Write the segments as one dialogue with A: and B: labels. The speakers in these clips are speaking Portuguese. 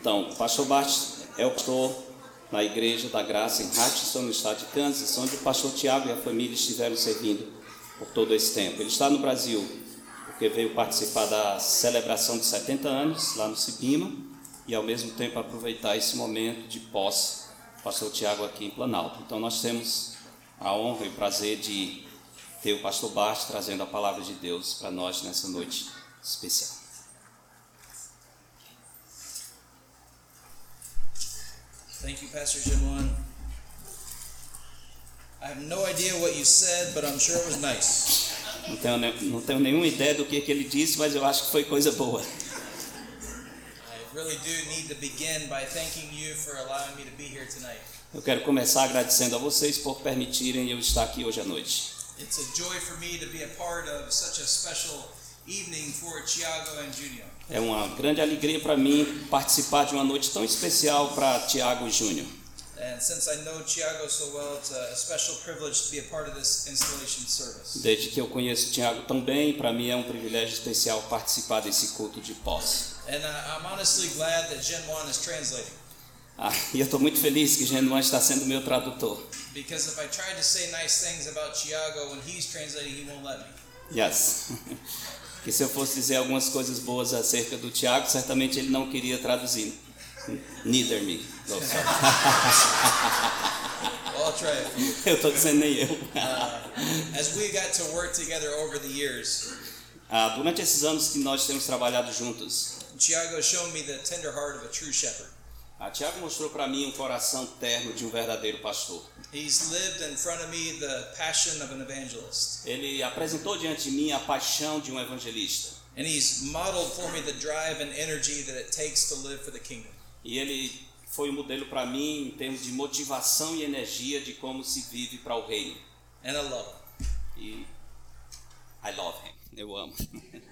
A: Então, o pastor Bart é o pastor na Igreja da Graça em Hutchinson, no estado de Kansas, onde o pastor Tiago e a família estiveram servindo por todo esse tempo. Ele está no Brasil porque veio participar da celebração de 70 anos lá no Cibima e ao mesmo tempo aproveitar esse momento de posse do pastor Tiago aqui em Planalto. Então nós temos a honra e o prazer de ter o pastor Bart trazendo a palavra de Deus para nós nessa noite especial.
B: Thank you, Pastor Jinwan. I have no idea what you said, but I'm sure it was nice.
A: Não tenho, não tenho nenhuma ideia do que, que ele disse, mas eu acho que foi coisa boa.
B: I really do need to begin by thanking you for allowing me to be here tonight.
A: Eu quero começar agradecendo a vocês por permitirem eu estar aqui hoje à noite.
B: It's a joy for me to be a part of such a special evening for Tiago and Junior.
A: É uma grande alegria para mim participar de uma noite tão especial para Tiago Júnior.
B: And since I know Tiago so well, it's a special privilege to be a part of this installation service.
A: Desde que eu conheço o Tiago tão bem, para mim é um privilégio especial participar desse culto de posse.
B: And uh, I'm honestly glad that Gen 1 is translating.
A: Ah, e eu estou muito feliz que Genuan está sendo meu tradutor.
B: Because if I try to say nice things about Tiago when he's translating, he won't let me.
A: Yes. Que se eu fosse dizer algumas coisas boas acerca do Tiago, certamente ele não queria traduzir. Neither me. Eu estou dizendo nem eu. Ah, durante esses anos que nós temos trabalhado juntos,
B: Tiago showed me the tender heart of a true shepherd.
A: a Tiago mostrou para mim um coração terno de um verdadeiro pastor.
B: He's lived in front of me the passion of an evangelist.
A: Ele apresentou diante de mim a paixão de um evangelista.
B: And he's modeled for me the drive and energy that it takes to live for the kingdom.
A: E ele foi um modelo para mim em termos de motivação e energia de como se vive para o reino.
B: And I love him.
A: E I love him. Eu amo.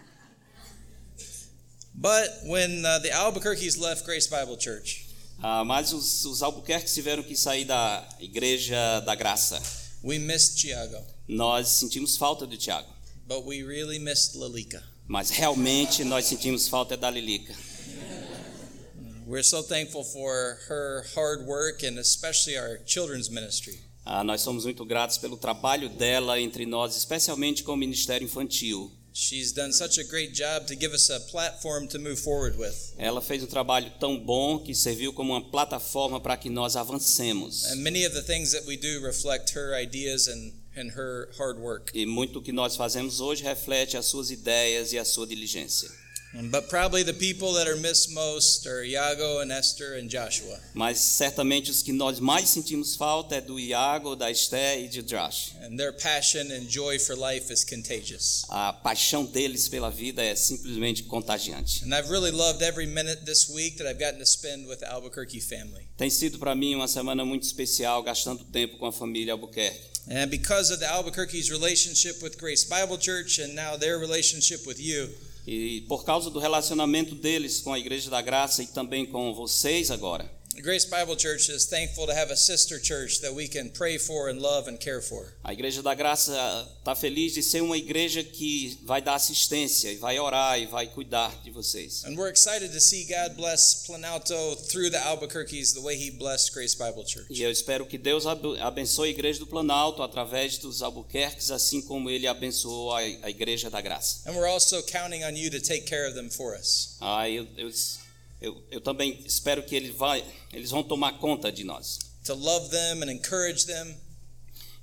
B: But when uh, the Albuquerques left Grace Bible Church,
A: Ah, mas os, os Albuquerques tiveram que sair da Igreja da Graça.
B: we missed Tiago.
A: Nós sentimos falta do Tiago,
B: But we really missed Lalika.
A: mas realmente nós sentimos falta da Lilica.
B: We're so thankful for her hard work and especially our children's ministry.
A: Ah, nós somos muito gratos pelo trabalho dela entre nós, especialmente com o Ministério Infantil.
B: She's done such a great job to give us a platform to move forward with.
A: Ela fez um trabalho tão bom que serviu como uma plataforma para que nós avancemos.
B: And many of the things that we do reflect her ideas and, and her hard work.
A: E muito do que nós fazemos hoje reflete as suas ideias e a sua diligência.
B: But probably the people that are missed most are Iago and Esther and Joshua.
A: Mas certamente os que nós mais sentimos falta é do Iago, da Esté e de Josh.
B: And their passion and joy for life is contagious.
A: A paixão deles pela vida é simplesmente contagiante.
B: And I've really loved every minute this week that I've gotten to spend with the Albuquerque family.
A: Tem sido para mim uma semana muito especial, gastando tempo com a família Albuquerque.
B: And because of the Albuquerque's relationship with Grace Bible Church and now their relationship with you,
A: E por causa do relacionamento deles com a Igreja da Graça e também com vocês agora,
B: Grace Bible Church is thankful to have a sister church that we can pray for and love and care for.
A: a Igreja da Graça está feliz de ser uma igreja que vai dar assistência e vai orar e vai cuidar de vocês.
B: And we're excited to see God bless Planalto through the Albuquerques the way He blessed Grace Bible Church.
A: E eu espero que Deus abe- abençoe a Igreja do Planalto através dos Albuquerques, assim como Ele abençoou a, a Igreja da Graça.
B: And we're also counting on you to take care of them for us.
A: Ah, eu, eu, eu, eu também espero que ele vai, eles vão tomar conta de nós.
B: to love them and encourage them,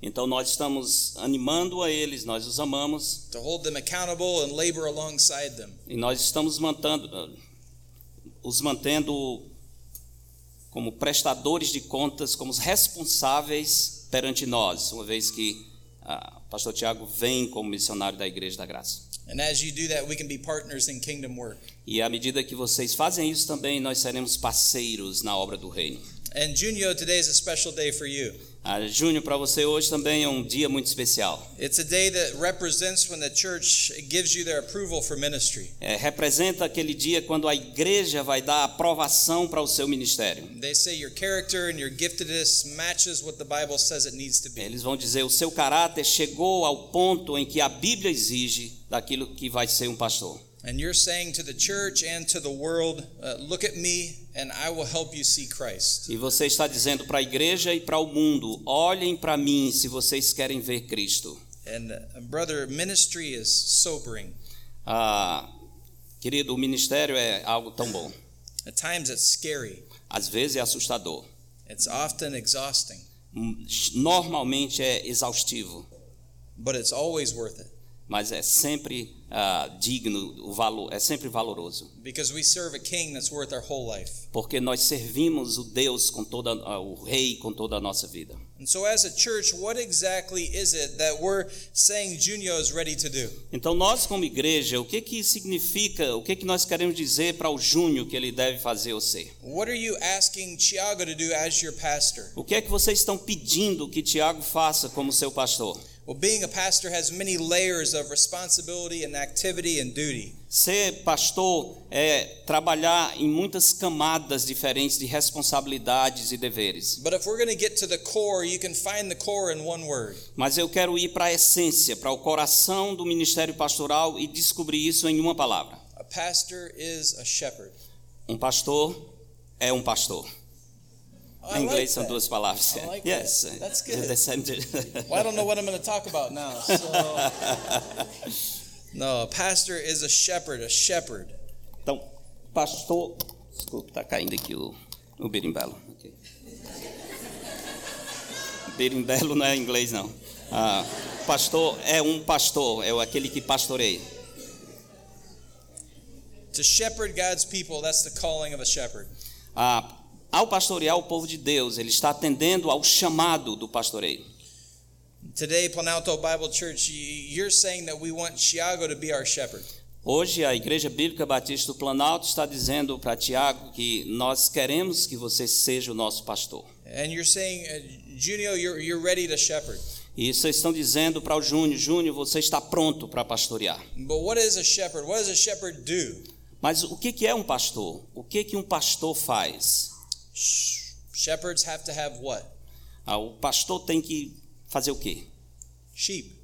A: Então nós estamos animando a eles, nós os amamos
B: to hold them accountable and labor alongside them.
A: e nós estamos mantendo, os mantendo como prestadores de contas, como os responsáveis perante nós, uma vez que ah, o pastor Tiago vem como missionário da Igreja da Graça.
B: And as you do that, we can be partners in kingdom work.
A: E à medida que vocês fazem isso também, nós seremos parceiros na obra do reino.
B: And Junio, today is a special day for you.
A: Ah, Júnior, para você hoje também é um dia muito especial.
B: It's a day that represents when the church gives you their approval for ministry.
A: É, representa aquele dia quando a igreja vai dar aprovação para o seu ministério.
B: They say your character and your giftedness matches what the Bible says it needs to be.
A: Eles vão dizer: o seu caráter chegou ao ponto em que a Bíblia exige daquilo que vai ser um pastor.
B: And you're saying to the church and to the world, uh, look at me and I will help you see Christ.
A: E você está dizendo para a igreja e para o mundo: olhem para mim se vocês querem ver Cristo.
B: And uh, brother, ministry is sobering.
A: Ah, querido, o ministério é algo tão bom.
B: At times it's scary.
A: Às vezes é assustador.
B: It's often exhausting,
A: Hum, Normalmente é exaustivo,
B: but it's always worth it
A: mas é sempre ah, digno, o valor é sempre valoroso,
B: because we serve a king that's worth our whole life.
A: porque nós servimos o Deus com toda ah, o Rei com toda a nossa vida.
B: And so as a church, what exactly is it that we're saying Junio is ready to do?
A: Então nós como igreja, o que que significa, o que que nós queremos dizer para o Júnior que ele deve fazer ou ser?
B: What are you asking Chiago to do as your pastor?
A: O que é que vocês estão pedindo que Tiago faça como seu pastor?
B: Well, being a pastor has many layers of responsibility and activity and duty.
A: Ser pastor é trabalhar em muitas camadas diferentes de responsabilidades e deveres.
B: But if we're going to get to the core, you can find the core in one word.
A: Mas eu quero ir para a essência, para o coração do ministério pastoral e descobrir isso em uma palavra.
B: A pastor is a shepherd.
A: Um pastor é um pastor.
B: I
A: Em inglês
B: like
A: são
B: that.
A: duas palavras.
B: I like
A: yes.
B: that. That's
A: the
B: good.
A: same-
B: Well, I don't know what I'm going to talk about now. So. no, a pastor is a shepherd, a shepherd.
A: Então, pastor. Desculpa, está caindo aqui o, o berimbelo. Ok. Berimbelo não é inglês, não. Ah, pastor é um pastor, é aquele que pastoreia.
B: To shepherd God's people, that's the calling of a shepherd.
A: Ah, ao pastorear o povo de Deus, ele está atendendo ao chamado do pastoreio.
B: Today, Planalto Bible Church, you're saying that we want Chiago to be our shepherd.
A: Hoje, a Igreja Bíblica Batista do Planalto está dizendo para Tiago que nós queremos que você seja o nosso pastor.
B: And you're saying, uh, Junio, you're, you're ready to shepherd.
A: E vocês estão dizendo para o Júnior, Júnior, você está pronto para pastorear.
B: But what is a shepherd? What does a shepherd do?
A: Mas o que que é um pastor? O que que um pastor faz?
B: Sh- Shepherds have to have what?
A: Ah, o pastor tem que fazer o quê?
B: Sheep.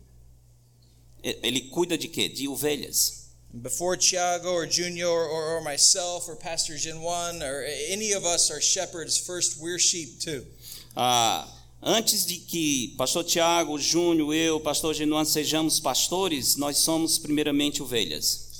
A: Ele cuida de quê? De ovelhas.
B: Before Tiago or Junior or, or, or myself or Pastor Jinwan or any of us are shepherds, first we're sheep too.
A: Ah, antes de que pastor Tiago, Júnior, eu, pastor Genuano sejamos pastores, nós somos primeiramente ovelhas.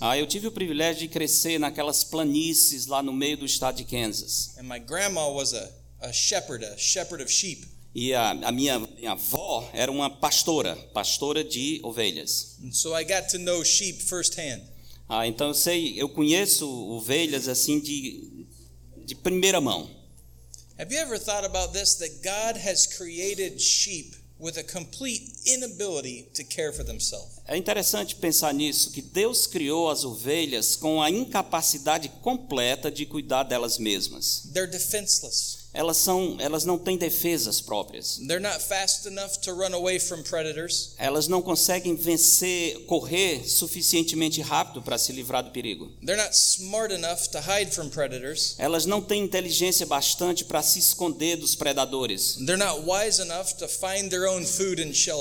A: Ah, eu tive o privilégio de crescer naquelas planícies lá no meio do estado de Kansas.
B: And my grandma was a, a shepherd, a shepherd of sheep.
A: E a, a minha, minha avó era uma pastora, pastora de ovelhas.
B: And so I got to know sheep firsthand.
A: Ah, então eu sei, eu conheço ovelhas assim de, de primeira mão.
B: Have you ever thought about this? That God has created sheep with a complete inability to care for themselves.
A: É interessante pensar nisso, que Deus criou as ovelhas com a incapacidade completa de cuidar delas mesmas.
B: They're defenseless.
A: Elas são, elas não têm defesas próprias.
B: They're not fast enough to run away from predators.
A: Elas não conseguem vencer, correr suficientemente rápido para se livrar do perigo. Elas não têm inteligência bastante para se esconder dos predadores.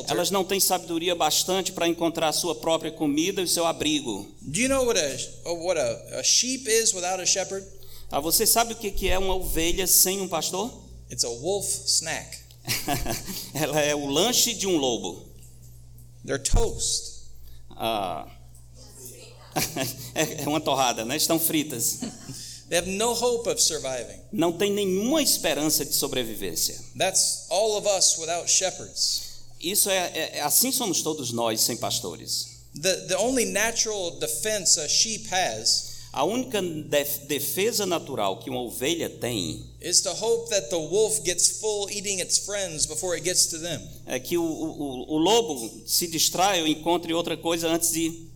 A: Elas não têm sabedoria bastante para encontrar a sua própria comida e seu abrigo.
B: Do you know what a what a, a sheep is without a shepherd?
A: Ah, você sabe o que que é uma ovelha sem um pastor?
B: It's a wolf snack.
A: Ela é o lanche de um lobo.
B: They're toast.
A: Ah, é é uma torrada, né? Estão fritas.
B: They have no hope of surviving.
A: Não tem nenhuma esperança de sobrevivência.
B: That's all of us without shepherds.
A: Isso é, é- é- assim somos todos nós sem pastores.
B: The the only natural defense a sheep has
A: A única def- defesa natural que uma ovelha tem é que o, o, o lobo se distraia ou encontre outra coisa antes de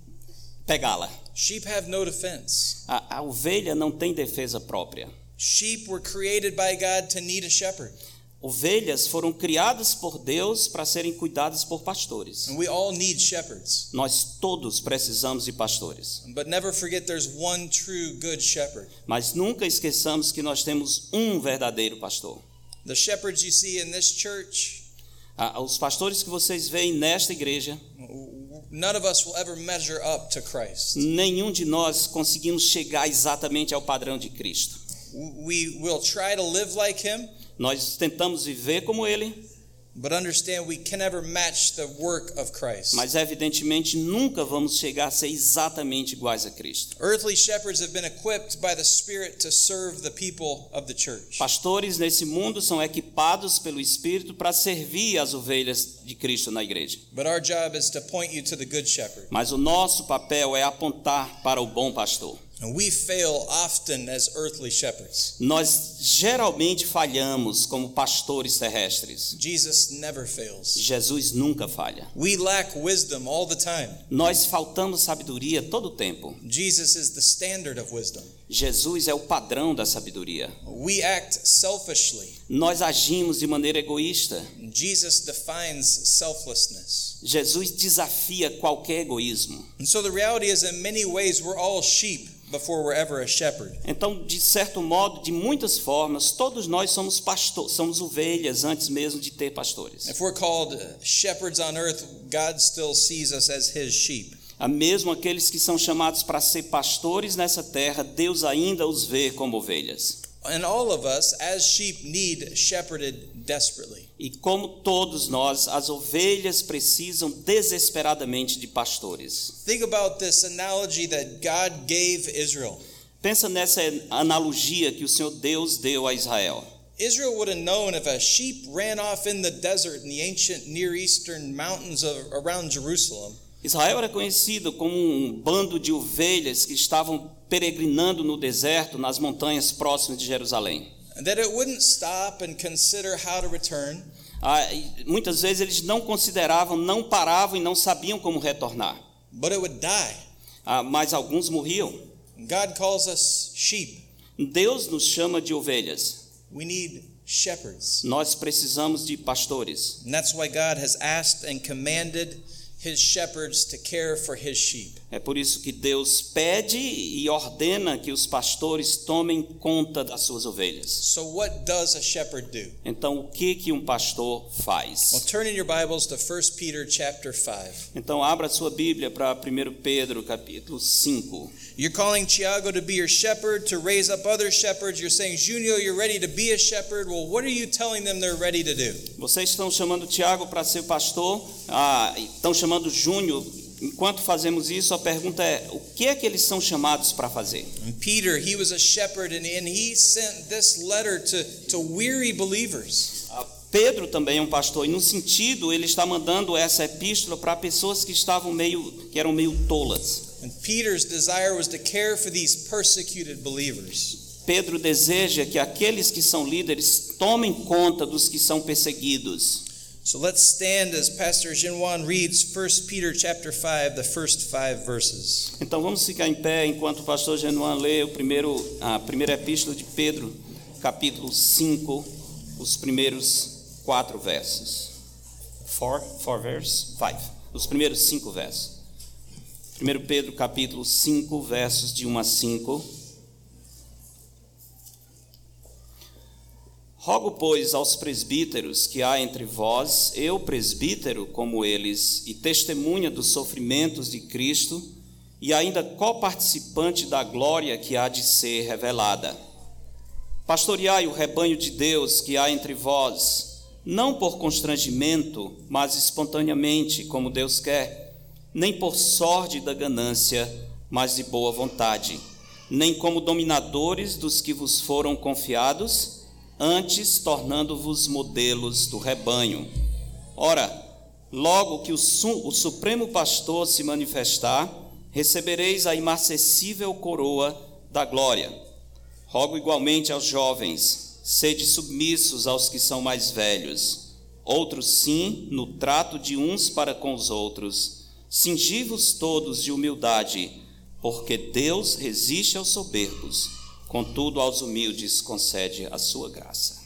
A: pegá-la.
B: Sheep have no defense.
A: A, a ovelha não tem defesa própria.
B: Sheep were created by God to need a shepherd.
A: Ovelhas foram criadas por Deus para serem cuidadas por pastores.
B: And we all need shepherds.
A: Nós todos precisamos de pastores.
B: But never forget there's one true good shepherd.
A: Mas nunca esqueçamos que nós temos um verdadeiro pastor.
B: The shepherds you see in this church,
A: Ah, Os pastores que vocês veem nesta igreja,
B: none of us will ever measure up to Christ.
A: Nenhum de nós conseguimos chegar exatamente ao padrão de Cristo.
B: We will try to live like him,
A: Nós tentamos viver como Ele,
B: but understand we can never match the work of Christ.
A: mas evidentemente nunca vamos chegar a ser exatamente iguais a Cristo.
B: Earthly shepherds have been equipped by the Spirit to serve the people of the church.
A: Pastores nesse mundo são equipados pelo Espírito para servir as ovelhas de Cristo na igreja.
B: But our job is to point you to the good shepherd.
A: Mas o nosso papel é apontar para o bom pastor.
B: We fail often as earthly shepherds.
A: Nós geralmente falhamos como pastores terrestres.
B: Jesus never fails.
A: Jesus nunca falha.
B: We lack wisdom all the time.
A: Nós faltamos sabedoria todo o tempo.
B: Jesus is the standard of wisdom.
A: Jesus é o padrão da sabedoria.
B: We act selfishly.
A: Nós agimos de maneira egoísta.
B: Jesus defines selflessness.
A: Jesus desafia qualquer egoísmo.
B: And so the reality is, in many ways, we're all sheep before we're ever a shepherd.
A: Então, de certo modo, de muitas formas, todos nós somos pastores, somos ovelhas antes mesmo de ter pastores.
B: If we're called shepherds on earth, God still sees us as his sheep.
A: A mesmo aqueles que são chamados para ser pastores nessa terra, Deus ainda os vê como ovelhas.
B: And all of us, as sheep, need shepherded desperately.
A: E como todos nós, as ovelhas precisam desesperadamente de pastores.
B: Think about this analogy that God gave Israel.
A: Pensa nessa analogia que o Senhor Deus deu a Israel.
B: Israel would have known if a sheep ran off in the desert in the ancient Near Eastern mountains of, around Jerusalem.
A: Israel era conhecido como um bando de ovelhas que estavam peregrinando no deserto, nas montanhas próximas de Jerusalém. Ah, muitas vezes eles não consideravam, não paravam e não sabiam como retornar.
B: but it would die.
A: Ah, mas alguns morriam.
B: And God calls us sheep.
A: Deus nos chama de ovelhas.
B: We need shepherds.
A: Nós precisamos de pastores.
B: And that's why God has asked and commanded his shepherds to care for his sheep.
A: É por isso que Deus pede e ordena que os pastores tomem conta das suas ovelhas.
B: So what does a shepherd do?
A: Então, o que que um pastor
B: Well,
A: faz?
B: turn in your Bibles to 1 Peter chapter 5.
A: Então, abra sua Bíblia para 1 Pedro, capítulo 5.
B: You're calling Tiago to be your shepherd, to raise up other shepherds. You're saying, Junio, you're ready to be a shepherd. Well, what are you telling them they're ready to do?
A: Vocês estão chamando Tiago para ser pastor, ah, estão chamando Júnior. Enquanto fazemos isso, a pergunta é: o que é que eles são chamados para fazer?
B: And Peter, he was a shepherd, and, and he sent this letter to, to weary believers.
A: Ah, Pedro também é um pastor, e no sentido, ele está mandando essa epístola para pessoas que estavam meio, que eram meio tolas.
B: And Peter's desire was to care for these persecuted believers.
A: Pedro deseja que aqueles que são líderes tomem conta dos que são perseguidos.
B: So let's stand as Pastor Jinwan reads 1 Peter chapter 5, the first five verses.
A: Então vamos ficar em pé enquanto o pastor Genuan lê o primeiro, a primeira epístola de Pedro, capítulo 5, os primeiros quatro versos. Four, four verses? Five. Os primeiros cinco versos. 1 Pedro, capítulo 5, versos de 1 a 5. Rogo, pois, aos presbíteros que há entre vós, eu, presbítero, como eles, e testemunha dos sofrimentos de Cristo, e ainda coparticipante da glória que há de ser revelada. Pastoreai o rebanho de Deus que há entre vós, não por constrangimento, mas espontaneamente, como Deus quer, nem por sorte da ganância, mas de boa vontade, nem como dominadores dos que vos foram confiados, antes tornando-vos modelos do rebanho. Ora, logo que o, o Supremo Pastor se manifestar, recebereis a imarcessível coroa da glória. Rogo igualmente aos jovens, sede submissos aos que são mais velhos. Outros sim, no trato de uns para com os outros. Cingi-vos todos de humildade, porque Deus resiste aos soberbos, contudo aos humildes concede a sua graça.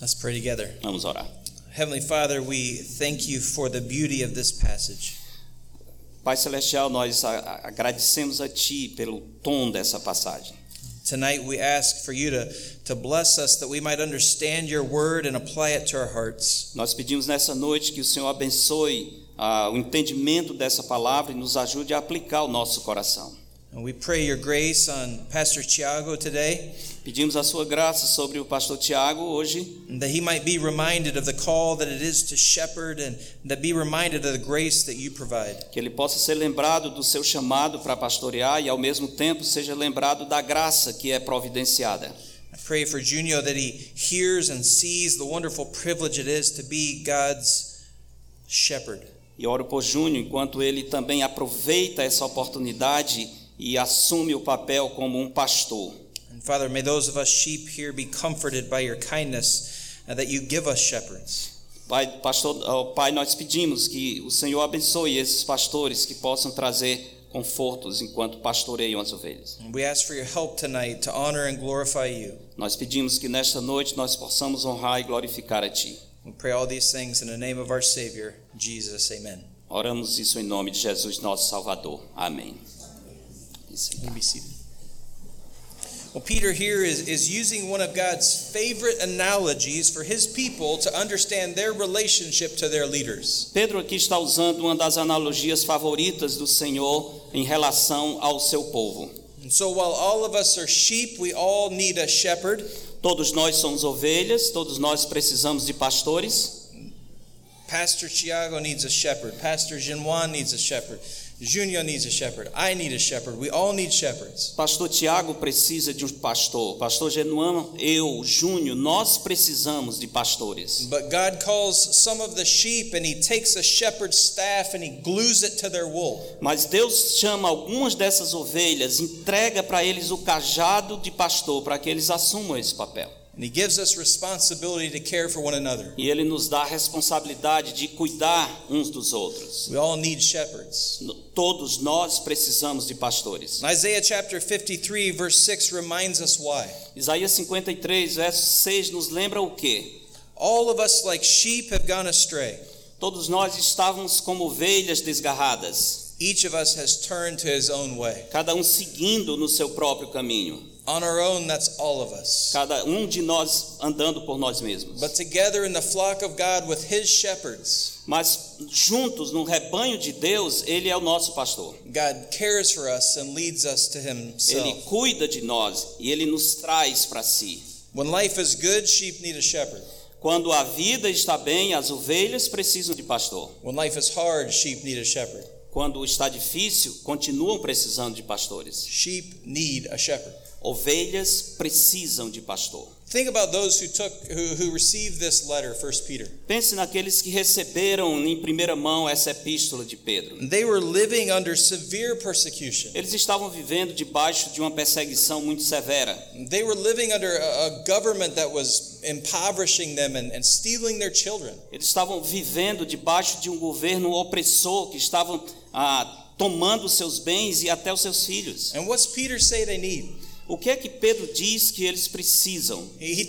B: Let's pray together.
A: Vamos orar.
B: Heavenly Father, we thank you for the beauty of this passage.
A: Pai Celestial, nós agradecemos a Ti pelo tom dessa passagem.
B: Tonight we ask for you to, to bless us that we might understand your word and apply it to our hearts.
A: Nós pedimos nessa noite que o Senhor abençoe ah, o entendimento dessa palavra e nos ajude a aplicar o nosso coração.
B: We pray your grace on Pastor Tiago today,
A: Pedimos a sua graça sobre o pastor Tiago hoje,
B: and that he might be reminded of the call that it is to shepherd, and that be reminded of the grace that you provide.
A: que ele possa ser lembrado do seu chamado para pastorear e ao mesmo tempo seja lembrado da graça que é providenciada.
B: I pray for Junio that he hears and sees the wonderful privilege it is to be God's shepherd.
A: E oro por Júnior enquanto ele também aproveita essa oportunidade e assume o papel como um pastor.
B: And Father, may those of us sheep here be comforted by your kindness uh, that you give us shepherds.
A: Pai, pastor, ó, pai, nós pedimos que o Senhor abençoe esses pastores que possam trazer confortos enquanto pastoreiam as ovelhas.
B: And we ask for your help tonight to honor and glorify you.
A: Nós pedimos que nesta noite nós possamos honrar e glorificar a Ti.
B: We pray all these things in the name of our Savior, Jesus. Amen.
A: Oramos isso em nome de Jesus, nosso Salvador. Amém. Isso.
B: You be seated. Well, Peter here is, is using one of God's favorite analogies for his people to understand their relationship to their leaders.
A: Pedro aqui está usando uma das analogias favoritas do Senhor em relação ao seu povo.
B: And so, while all of us are sheep, we all need a shepherd.
A: Todos nós somos ovelhas, todos nós precisamos de pastores.
B: Pastor Tiago needs a shepherd. Pastor Jinwan needs a shepherd. Junior needs a shepherd. I need a shepherd. We all need shepherds.
A: Pastor Tiago precisa de um pastor. Pastor Genuano, eu, Júnior, nós precisamos de pastores.
B: But God calls some of the sheep and he takes a shepherd's staff and he glues it to their wool.
A: Mas Deus chama algumas dessas ovelhas, entrega para eles o cajado de pastor para que eles assumam esse papel.
B: And he gives us responsibility to care for one another.
A: E ele nos dá a responsabilidade de cuidar uns dos outros.
B: We all need shepherds.
A: Todos nós precisamos de pastores.
B: Isaiah chapter 53, verse 6 reminds us why.
A: Isaías 53, verso 6 nos lembra o quê?
B: All of us, like sheep, have gone astray.
A: Todos nós estávamos como ovelhas desgarradas,
B: Each of us has turned to his own way.
A: cada um seguindo no seu próprio caminho,
B: On our own, that's all of us.
A: cada um de nós andando por nós mesmos.
B: But together in the flock of God with his shepherds,
A: Mas juntos no rebanho de Deus, ele é o nosso pastor.
B: God cares for us and leads us to
A: Ele
B: himself.
A: cuida de nós e ele nos traz para si.
B: When life is good, sheep need a shepherd.
A: Quando a vida está bem, as ovelhas precisam de pastor.
B: When life is hard, sheep need a shepherd.
A: Quando está difícil, continuam precisando de pastores.
B: Sheep need a shepherd.
A: Ovelhas precisam de pastor.
B: Think about those who took who, who received this letter, 1 Peter.
A: Pense naqueles que receberam em primeira mão essa epístola de Pedro.
B: They were living under severe persecution.
A: Eles estavam vivendo debaixo de uma perseguição muito severa.
B: They were living under a, a government that was impoverishing them and, and stealing their children.
A: Eles estavam vivendo debaixo de um governo opressor que estavam ah, tomando seus bens e até os seus filhos.
B: And what's Peter say they need?
A: O que é que Pedro diz que eles precisam? Ele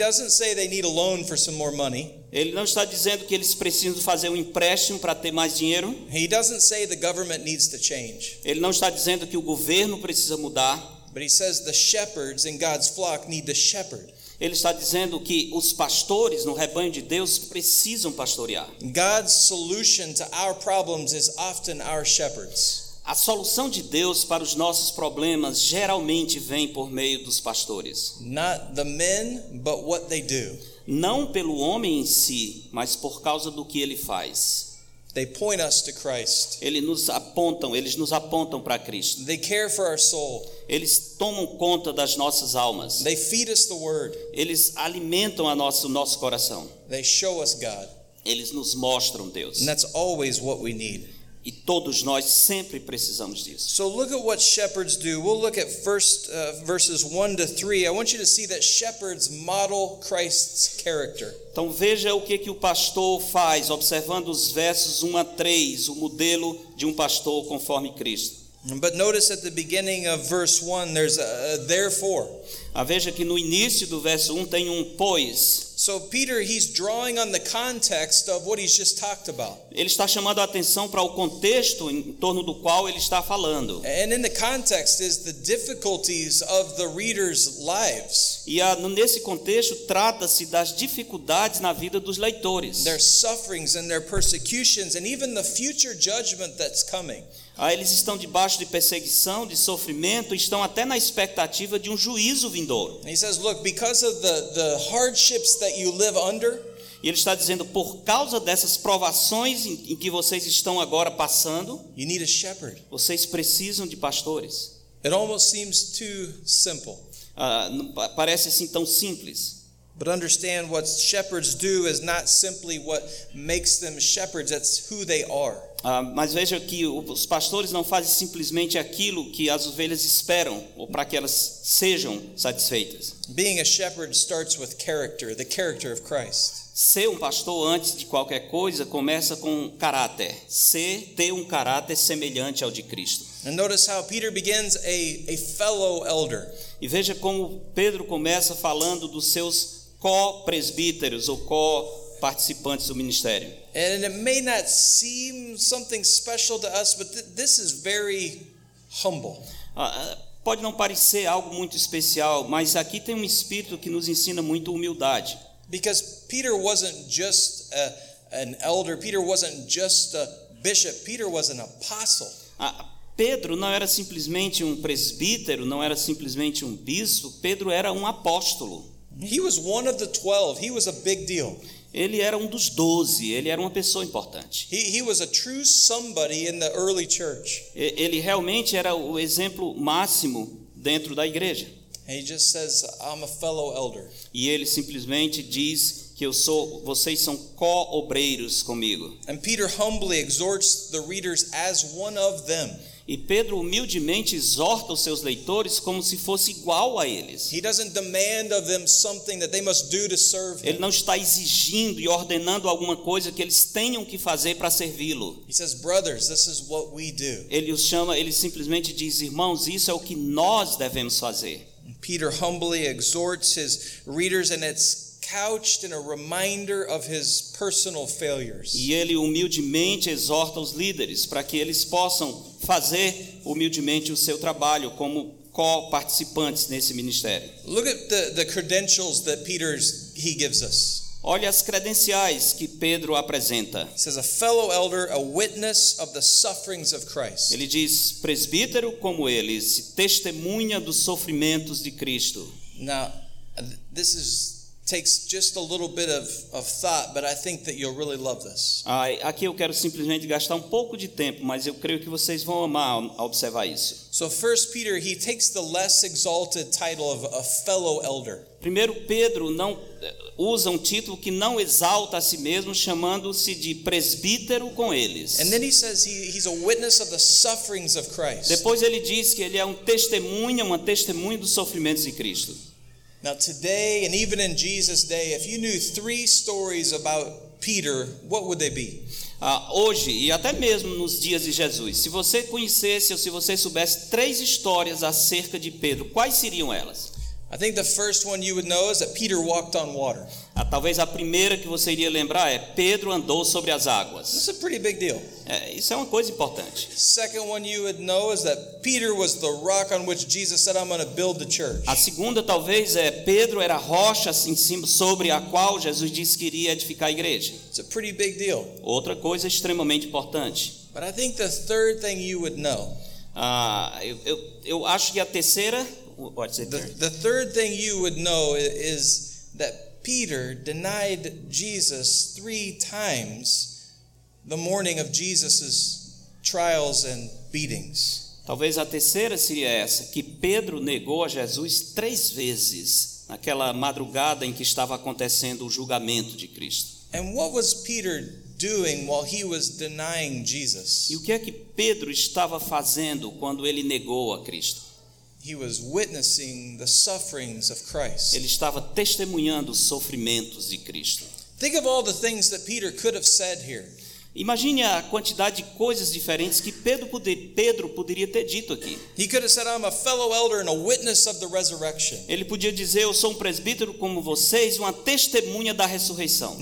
A: não está dizendo que eles precisam fazer um empréstimo para ter mais dinheiro.
B: He doesn't say the government needs to change.
A: Ele não está dizendo que o governo precisa mudar.
B: But he says the shepherds in God's flock need to shepherd.
A: Ele está dizendo que os pastores no rebanho de Deus precisam pastorear.
B: God's solution to our problems is often our shepherds.
A: A solução de Deus para os nossos problemas geralmente vem por meio dos pastores.
B: Not the men, but what they do.
A: Não pelo homem em si, mas por causa do que ele faz.
B: They point us to Christ.
A: Eles nos apontam, eles nos apontam para Cristo.
B: They care for our soul.
A: Eles tomam conta das nossas almas.
B: They feed us the word.
A: Eles alimentam a nosso, nosso coração.
B: They show us God.
A: Eles nos mostram Deus.
B: And that's always what we need.
A: E todos nós sempre precisamos disso.
B: So look at what shepherds do. We'll look at first uh, verses 1 to 3. I want you to see that shepherds model Christ's character.
A: Então veja o que, que o pastor faz, observando os versos 1 a 3, o modelo de um pastor conforme Cristo.
B: But notice at the beginning of verse 1 there's a, a therefore.
A: Ah, veja que no início do verso 1 tem um pois.
B: So Peter, he's drawing on the context of what he's just talked about.
A: Ele está chamando a atenção para o contexto em torno do qual ele está falando.
B: And in the context is the difficulties of the readers' lives,
A: E a, nesse contexto trata-se das dificuldades na vida dos leitores.
B: their sufferings and their persecutions, and even the future judgment that's coming.
A: Ah, eles estão debaixo de perseguição, de sofrimento, estão até na expectativa de um juízo vindouro.
B: Says, Look, because of the, the hardships that you live under,
A: E ele está dizendo, por causa dessas provações em, em que vocês estão agora passando,
B: you need a shepherd.
A: vocês precisam de pastores.
B: It almost seems too simple.
A: Pa- parece assim tão simples.
B: But understand what shepherds do is not simply what makes them shepherds, it's who they are.
A: Ah, mas veja que os pastores não fazem simplesmente aquilo que as ovelhas esperam, ou para que elas sejam satisfeitas.
B: Being a shepherd starts with character, the character of Christ.
A: Ser um pastor antes de qualquer coisa começa com caráter. Ser, ter um caráter semelhante ao de Cristo.
B: And notice how Peter begins a, a fellow elder.
A: E veja como Pedro começa falando dos seus co-presbíteros ou co-participantes do ministério.
B: And it may not seem something special to us, but th- this is very humble.
A: Ah, Pode não parecer algo muito especial, mas aqui tem um espírito que nos ensina muito humildade.
B: Because Peter wasn't just a, an elder, Peter wasn't just a bishop, Peter was an apostle.
A: Ah, Pedro não era simplesmente um presbítero, não era simplesmente um bispo, Pedro era um apóstolo.
B: He was one of the twelve, he was a big deal.
A: Ele era um dos doze, ele era uma pessoa importante.
B: He, he was a true somebody in the early church.
A: Ele realmente era o exemplo máximo dentro da igreja.
B: He just says, I'm a fellow elder.
A: E ele simplesmente diz que eu sou, vocês são co-obreiros comigo.
B: And Peter humbly exhorts the readers as one of them.
A: E Pedro humildemente exorta os seus leitores como se fosse igual a eles.
B: He doesn't demand of them something that they must do to serve
A: Ele não está exigindo e ordenando alguma coisa que eles tenham que fazer para servi-lo. Ele os chama, ele simplesmente diz: "Irmãos, isso é o que nós devemos fazer".
B: Peter humbly exhorts his readers, and it's couched in a reminder of his personal failures.
A: E ele humildemente exorta os líderes para que eles possam fazer humildemente o seu trabalho como co-participantes nesse ministério.
B: Look at the, the credentials that Peter's he gives us.
A: Olha as credenciais que Pedro apresenta.
B: He says, a fellow elder, a witness of the sufferings of Christ.
A: Ele diz: presbítero como ele, testemunha dos sofrimentos de Cristo.
B: Now, this is takes just a little bit of, of thought, but I think that you'll really love this.
A: Ah, aqui eu quero simplesmente gastar um pouco de tempo, mas eu creio que vocês vão amar ao- observar isso.
B: So, First Peter, he takes the less exalted title of a fellow elder.
A: Primeiro Pedro não eh, usa um título que não exalta a si mesmo, chamando-se de presbítero com eles.
B: And then he says he, he's a witness of the sufferings of Christ.
A: Depois ele diz que ele é um testemunha, uma testemunha dos sofrimentos de Cristo.
B: Now, today, and even in Jesus' day, if you knew three stories about Peter, what would they be?
A: Ah, hoje e até mesmo nos dias de Jesus, se você conhecesse ou se você soubesse três histórias acerca de Pedro, quais seriam elas?
B: I think the first one you would know is that Peter walked on water.
A: Ah, talvez a primeira que você iria lembrar é Pedro andou sobre as águas.
B: This is a pretty big deal.
A: É, isso é uma coisa importante.
B: Second one you would know is that Peter was the rock on which Jesus said, I'm going to build the church.
A: A segunda talvez é Pedro era a rocha cima sobre a qual Jesus disse que iria edificar a igreja.
B: It's a pretty big deal.
A: Outra coisa extremamente importante.
B: But I think the third thing you would know,
A: Ah, eu, eu, eu acho que a terceira, pode ser
B: the,
A: third.
B: the third thing you would know is that Peter denied Jesus three times the morning of Jesus' trials and beatings.
A: Talvez a terceira seria essa, que Pedro negou a Jesus três vezes naquela madrugada em que estava acontecendo o julgamento de Cristo.
B: And what was Peter doing while he was denying Jesus?
A: E o que é que Pedro estava fazendo quando ele negou a Cristo?
B: He was witnessing the sufferings of Christ.
A: Ele estava testemunhando os sofrimentos de Cristo.
B: Think of all the things that Peter could have said here.
A: Imagine a quantidade de coisas diferentes que Pedro, poder, Pedro poderia ter dito aqui.
B: He could have said, I'm a fellow elder and a witness of the resurrection.
A: Ele podia dizer: Eu sou um presbítero como vocês, uma testemunha da ressurreição.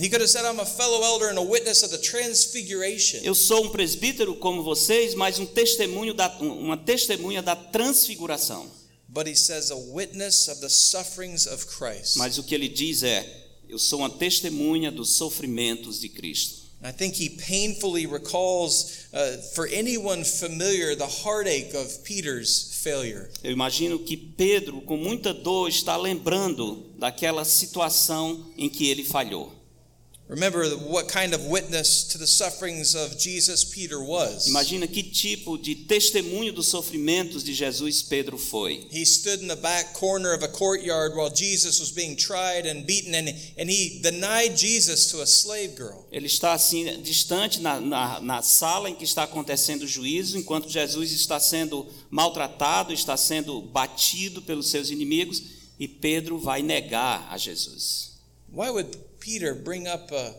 B: Said.
A: Eu sou um presbítero como vocês, mas um testemunho da, uma testemunha da transfiguração.
B: But he says, a witness of the sufferings of Christ.
A: Mas o que ele diz é: Eu sou uma testemunha dos sofrimentos de Cristo.
B: I think he painfully recalls, uh, for anyone familiar, the heartache of Peter's failure.
A: Eu imagino que Pedro, com muita dor, está lembrando daquela situação em que ele falhou.
B: Remember what kind of witness to the sufferings of Jesus Peter was.
A: Imagina que tipo de testemunho dos sofrimentos de Jesus Pedro foi.
B: He stood in the back corner of a courtyard while Jesus was being tried and beaten, and, and he denied Jesus to a slave girl.
A: Ele está assim distante na, na, na sala em que está acontecendo o juízo, enquanto Jesus está sendo maltratado, está sendo batido pelos seus inimigos, e Pedro vai negar a Jesus.
B: Why would Peter bring up a,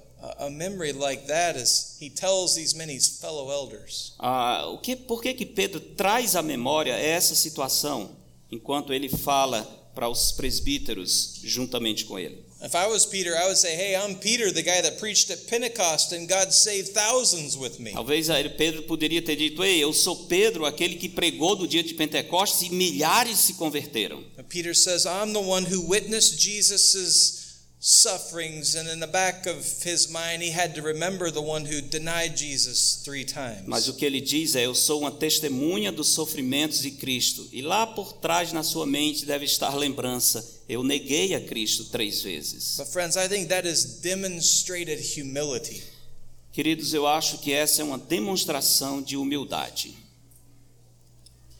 B: a memory like that as he tells these many fellow elders?
A: Ah, o que, por que, que Pedro traz à memória essa situação enquanto ele fala para os presbíteros juntamente com ele?
B: If I was Peter, I would say, Hey, I'm Peter, the guy that preached at Pentecost, and God saved thousands with me.
A: Talvez Pedro poderia ter dito: Ei, eu sou Pedro, aquele que pregou no dia de Pentecostes e milhares se converteram.
B: Peter says, I'm the one who witnessed Jesus' sufferings, and in the back of his mind, he had to remember the one who denied Jesus three times.
A: Mas o que ele diz é: Eu sou uma testemunha dos sofrimentos de Cristo. E lá por trás na sua mente deve estar lembrança: Eu neguei a Cristo três vezes.
B: But, friends, I think that is demonstrated humility.
A: Queridos, eu acho que essa é uma demonstração de humildade.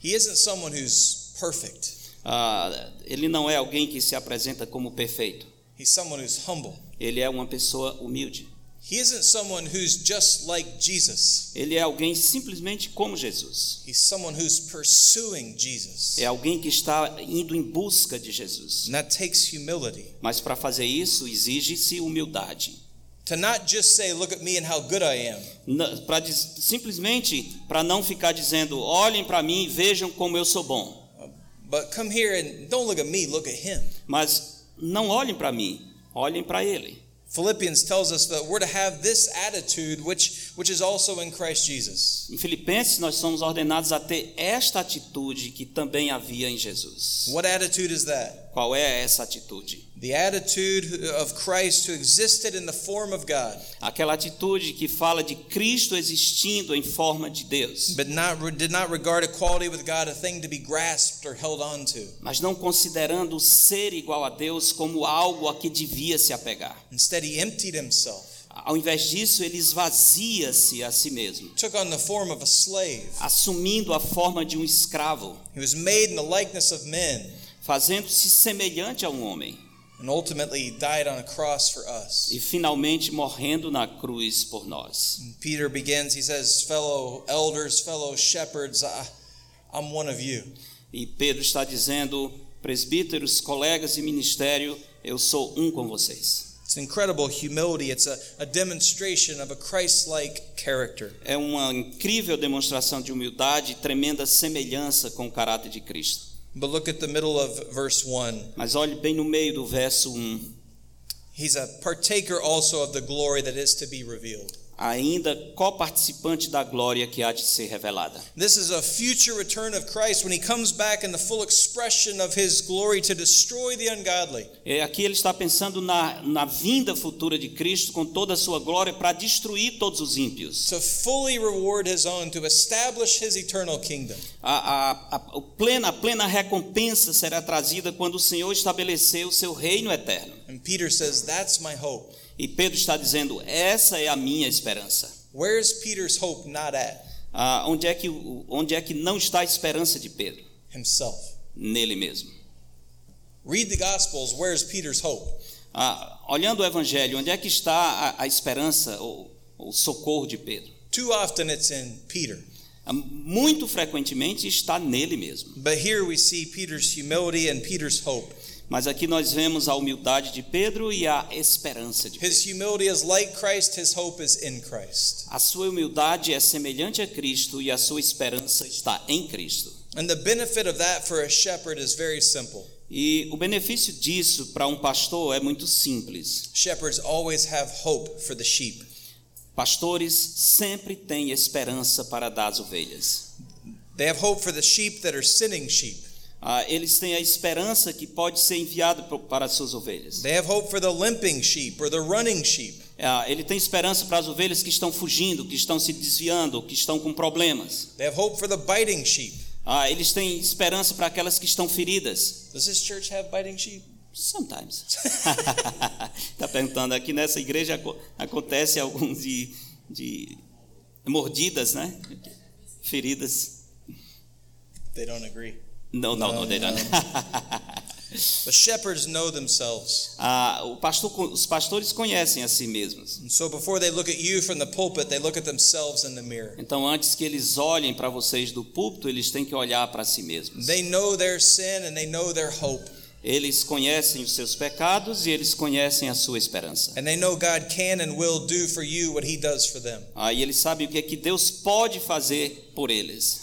B: He isn't someone who's perfect,
A: Ah, ele não é alguém que se apresenta como perfeito.
B: He's someone who's humble.
A: Ele é uma pessoa humilde.
B: He isn't someone who's just like Jesus.
A: Ele é alguém simplesmente como Jesus.
B: He's someone who's pursuing Jesus.
A: É alguém que está indo em busca de Jesus.
B: And that takes humility.
A: Mas para fazer isso exige-se humildade.
B: To not just say, look at me and how good I am,
A: diz- simplesmente para não ficar dizendo, olhem para mim e vejam como eu sou bom.
B: but come here and don't look at me, look at him.
A: Mas não olhem para mim, olhem para ele.
B: Philippians tells us that we're to have this attitude, which, which is also in Christ Jesus.
A: Em Filipenses nós somos ordenados a ter esta atitude que também havia em Jesus.
B: What attitude is that?
A: Qual é essa atitude?
B: The attitude of Christ who existed in the form of God,
A: Aquela atitude que fala de Cristo existindo em forma de Deus,
B: but not, did not regard equality with God a thing to be grasped or held on to.
A: mas não considerando o ser igual a Deus como algo a que devia se apegar.
B: Instead, he emptied himself,
A: Ao invés disso, ele esvazia-se a si mesmo,
B: took on the form of a slave.
A: assumindo a forma de um escravo,
B: He was made in the likeness of men,
A: fazendo-se semelhante a um homem
B: and ultimately he died on a cross for us.
A: e finalmente morrendo na cruz por nós.
B: And Peter begins, he says, Fellow elders, fellow shepherds, I, I'm one of you.
A: E Pedro está dizendo: presbíteros, colegas e ministério, eu sou um com vocês.
B: It's incredible humility. It's a, a demonstration of a Christ like character.
A: É uma incrível demonstração de humildade e tremenda semelhança com o caráter de Cristo.
B: But look at the middle of verse 1.
A: Mas olhe bem no meio do verso 1.
B: He's a partaker also of the glory that is to be revealed.
A: Ainda coparticipante da glória que há de ser revelada.
B: This is a future return of Christ when he comes back in the full expression of his glory to destroy the ungodly.
A: É, aqui ele está pensando na, na vinda futura de Cristo com toda a sua glória para destruir todos os ímpios.
B: To fully reward his own, to establish his eternal kingdom.
A: A, a, a, plena, a plena recompensa será trazida quando o Senhor estabelecer o seu reino eterno.
B: And Peter says, That's my hope.
A: E Pedro está dizendo: essa é a minha esperança.
B: Where's Peter's hope not at?
A: Ah, onde, é que, onde é que não está a esperança de Pedro?
B: Himself.
A: Nele mesmo.
B: Read the Gospels. Where's Peter's hope?
A: Ah, olhando o Evangelho, onde é que está a, a esperança, o, o socorro de Pedro?
B: Too often it's in Peter.
A: Ah, Muito frequentemente está nele mesmo.
B: But here we see Peter's humility and Peter's hope.
A: Mas aqui nós vemos a humildade de Pedro e a esperança de
B: His
A: Pedro.
B: humility is like Christ, his hope is in Christ.
A: A sua humildade é semelhante a Cristo e a sua esperança está em Cristo.
B: And the benefit of that for a shepherd is very simple.
A: E o benefício disso para um pastor é muito simples.
B: Shepherds always have hope for the sheep.
A: Pastores sempre têm esperança para dar às ovelhas.
B: They have hope for the sheep that are sinning sheep.
A: Ah, eles têm a esperança que pode ser enviado para as suas ovelhas.
B: They have hope for the limping sheep or the running sheep.
A: Ah, ele tem esperança para as ovelhas que estão fugindo, que estão se desviando, que estão com problemas.
B: They have hope for the biting sheep.
A: Ah, eles têm esperança para aquelas que estão feridas.
B: Does this church have biting sheep?
A: Sometimes. Está perguntando aqui nessa igreja aco- acontece alguns de, de mordidas, né? Feridas.
B: They don't agree.
A: Não, não, não, they don't.
B: But shepherds know themselves.
A: Ah, o pastor, os pastores conhecem a si mesmos.
B: And so before they look at you from the pulpit, they look at themselves in the mirror.
A: Então, antes que eles olhem para vocês do púlpito, eles têm que olhar para si mesmos.
B: They know their sin and they know their hope.
A: Eles conhecem os seus pecados e eles conhecem a sua esperança.
B: And they know God can and will do for you what he does for them.
A: Aí eles sabem o que é que Deus pode fazer por eles.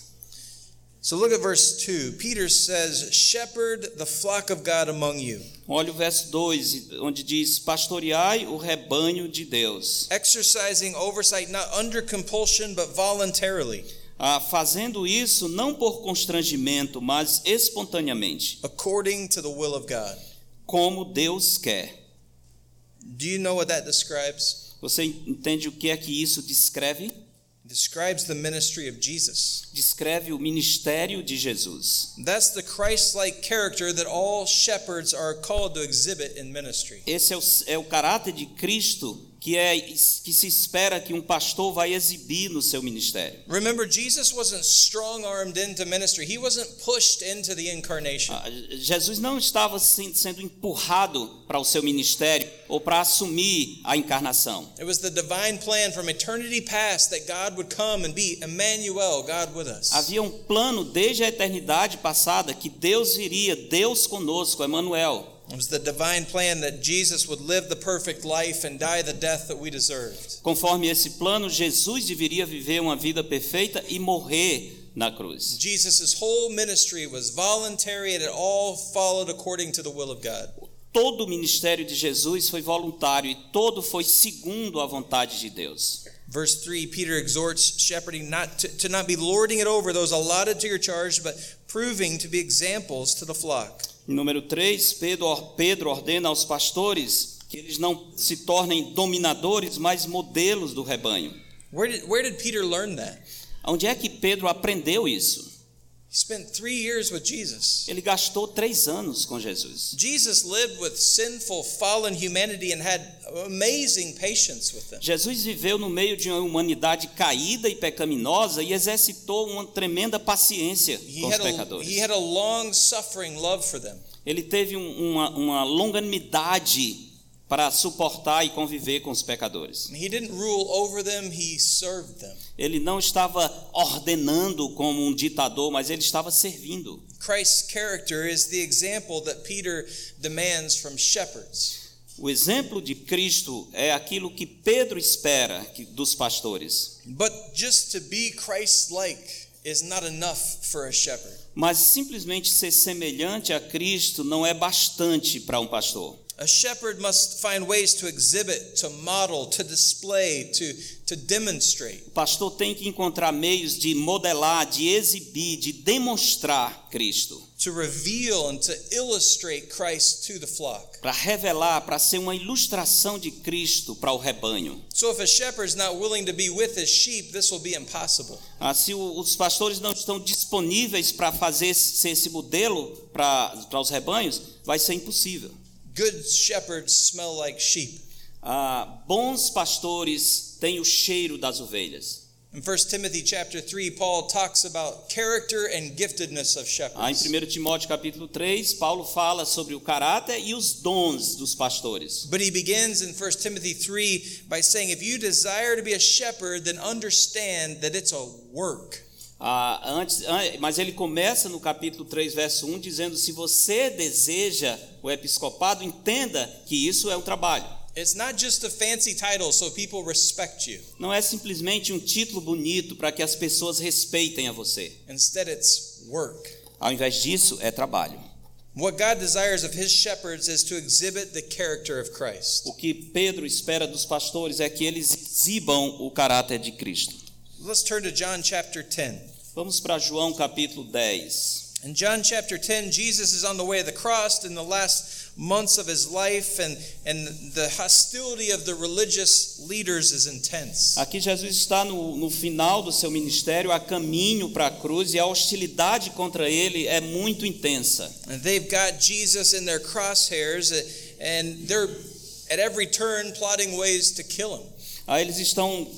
B: So look at verse 2. Peter says, Shepherd the flock of God among you,
A: Olha o verso 2, onde diz: Pastoreai o rebanho de Deus,
B: exercising oversight not under compulsion but voluntarily,
A: Ah, fazendo isso não por constrangimento, mas espontaneamente,
B: according to the will of God.
A: como Deus quer.
B: Do you know what that describes?
A: Você entende o que é que isso descreve?
B: Describes the ministry of Jesus.
A: Descreve o ministério de Jesus.
B: That's the Christ like character that all shepherds are called to exhibit in ministry.
A: Esse é o, é o caráter de Cristo que é que se espera que um pastor vai exibir no seu ministério.
B: Remember, Jesus wasn't strong armed into ministry, he wasn't pushed into the incarnation.
A: Ah, Jesus não estava sen- sendo empurrado para o seu ministério ou para assumir a encarnação.
B: It was the divine plan from eternity past that God would come and be Emmanuel, God with us.
A: Havia um plano desde a eternidade passada que Deus viria, Deus conosco, Emmanuel.
B: It was the divine plan that Jesus would live the perfect life and die the death that we deserved.
A: Conforme esse plano, Jesus deveria viver uma vida perfeita e morrer na cruz.
B: Jesus' whole ministry was voluntary and it all followed according to the will of God.
A: Todo o ministério de Jesus foi voluntário e todo foi segundo a vontade de Deus.
B: Verse 3 Peter exhorts shepherding not to, to not be lording it over those allotted to your charge, but proving to be examples to the flock.
A: Em número 3, Pedro, Pedro ordena aos pastores que eles não se tornem dominadores, mas modelos do rebanho.
B: Where did, where did Peter learn that?
A: Onde é que Pedro aprendeu isso? Ele gastou três anos com Jesus.
B: Jesus lived with sinful, fallen humanity and had amazing patience with them.
A: Jesus viveu no meio de uma humanidade caída e pecaminosa e exercitou uma tremenda paciência
B: He
A: com os
B: had a,
A: pecadores.
B: he had a long suffering love for them.
A: Ele teve um- uma, uma longanimidade para suportar e conviver com os pecadores.
B: He didn't rule over them, he served them.
A: Ele não estava ordenando como um ditador, mas ele estava servindo. O exemplo de Cristo é aquilo que Pedro espera dos pastores.
B: But just to be Christ like is not enough for a shepherd.
A: Mas simplesmente ser semelhante a Cristo não é bastante para um pastor.
B: A shepherd must find ways to exhibit, to model, to display, to, to demonstrate.
A: O pastor tem que encontrar meios de modelar, de exibir, de demonstrar Cristo,
B: to reveal and to illustrate Christ to the flock.
A: para revelar, para ser uma ilustração de Cristo para o rebanho.
B: So if a shepherd's not willing to be with his sheep, this will be impossible.
A: Ah, se os pastores não estão disponíveis para fazer esse- ser esse modelo para os rebanhos, vai ser impossível.
B: Good shepherds smell like sheep.
A: Ah, bons pastores têm o cheiro das ovelhas.
B: In 1 Timothy chapter 3, Paul talks about character and giftedness of shepherds.
A: Ah, em
B: shepherds.
A: 1 Timóteo capítulo 3, Paulo fala sobre o caráter e os dons dos pastores.
B: But he begins in 1 Timothy 3 by saying, If you desire to be a shepherd, then understand that it's a work.
A: Ah, antes, an- mas ele começa no capítulo 3, verso 1, dizendo: se você deseja o episcopado, entenda que isso é um trabalho.
B: It's not just a fancy title so people respect you.
A: Não é simplesmente um título bonito para que as pessoas respeitem a você.
B: Instead, it's work.
A: Ao invés disso, é trabalho.
B: What God desires of his shepherds is to exhibit the character of Christ.
A: O que Pedro espera dos pastores é que eles exibam o caráter de Cristo.
B: Let's turn to John chapter 10.
A: Vamos para João capítulo 10.
B: In John chapter 10, Jesus is on the way of the cross in the last months of his life, and, and the hostility of the religious leaders is intense.
A: Aqui Jesus está no, no final do seu ministério, a caminho para a cruz, e a hostilidade contra ele é muito intensa.
B: And they've got Jesus in their crosshairs, and they're at every turn plotting ways to kill him.
A: Aí eles estão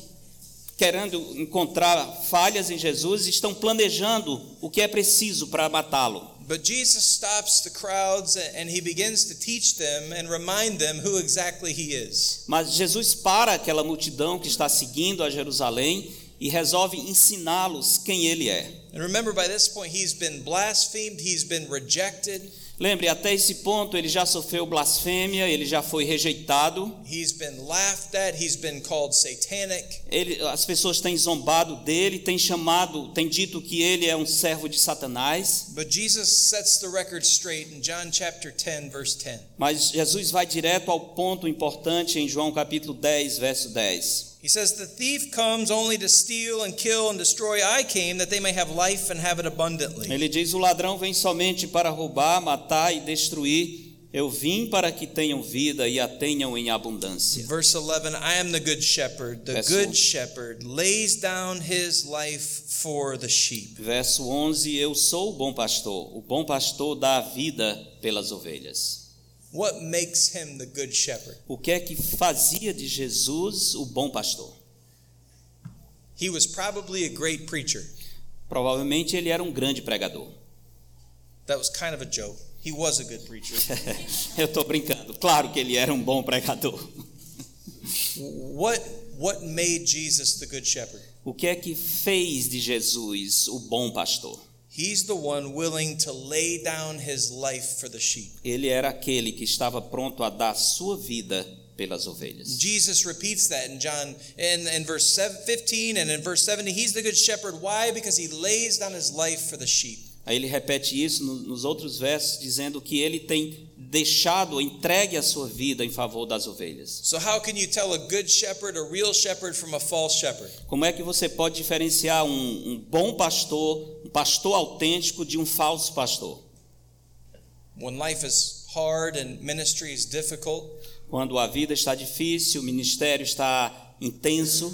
A: querendo encontrar falhas em Jesus estão planejando o que é preciso para matá-lo.
B: But Jesus stops the crowds and he begins to teach them and remind them who exactly he is.
A: Mas Jesus para aquela multidão que está seguindo a Jerusalém e resolve ensiná-los quem ele é.
B: And remember, by this point, he's been blasphemed, he's been rejected,
A: Lembre, até esse ponto ele já sofreu blasfêmia, ele já foi rejeitado,
B: he's been laughed at, he's been called satanic.
A: ele, as pessoas têm zombado dele, têm chamado, têm dito que ele é um servo de Satanás.
B: But Jesus sets the record straight in John chapter 10, verse 10.
A: Mas Jesus vai direto ao ponto importante em João capítulo 10, verso 10.
B: He says, The thief comes only to steal and kill and destroy. I came that they may have life and have it abundantly.
A: Ele diz: O ladrão vem somente para roubar, matar e destruir. Eu vim para que tenham vida e a tenham em abundância.
B: Verse 11 I am the good shepherd. The
A: Verso-
B: good shepherd lays down his life for the sheep.
A: Verso 11: Eu sou o bom pastor. O bom pastor dá a vida pelas ovelhas.
B: What makes him the good shepherd?
A: O que é que fazia de Jesus o bom pastor?
B: He was probably a great preacher.
A: Provavelmente ele era um grande pregador.
B: That was kind of a joke. He was a good preacher.
A: Eu estou brincando. Claro que ele era um bom pregador.
B: what what made Jesus the good shepherd?
A: O que é que fez de Jesus o bom pastor?
B: He's the one willing to lay down his life for the sheep.
A: Ele era aquele que estava pronto a dar sua vida pelas ovelhas.
B: Jesus repeats that in John in, in verse 7, 15 and in verse 70. He's the good shepherd. Why? Because he lays down his life for the sheep.
A: Aí ele repete isso no- nos outros versos, dizendo que ele tem deixado, entregue a sua vida em favor das ovelhas.
B: So how can you tell a good shepherd, a real shepherd, from a false shepherd?
A: Como é que você pode diferenciar um, um bom pastor, um pastor autêntico, de um falso pastor?
B: When life is hard and ministry is difficult,
A: Quando a vida está difícil, o ministério está intenso,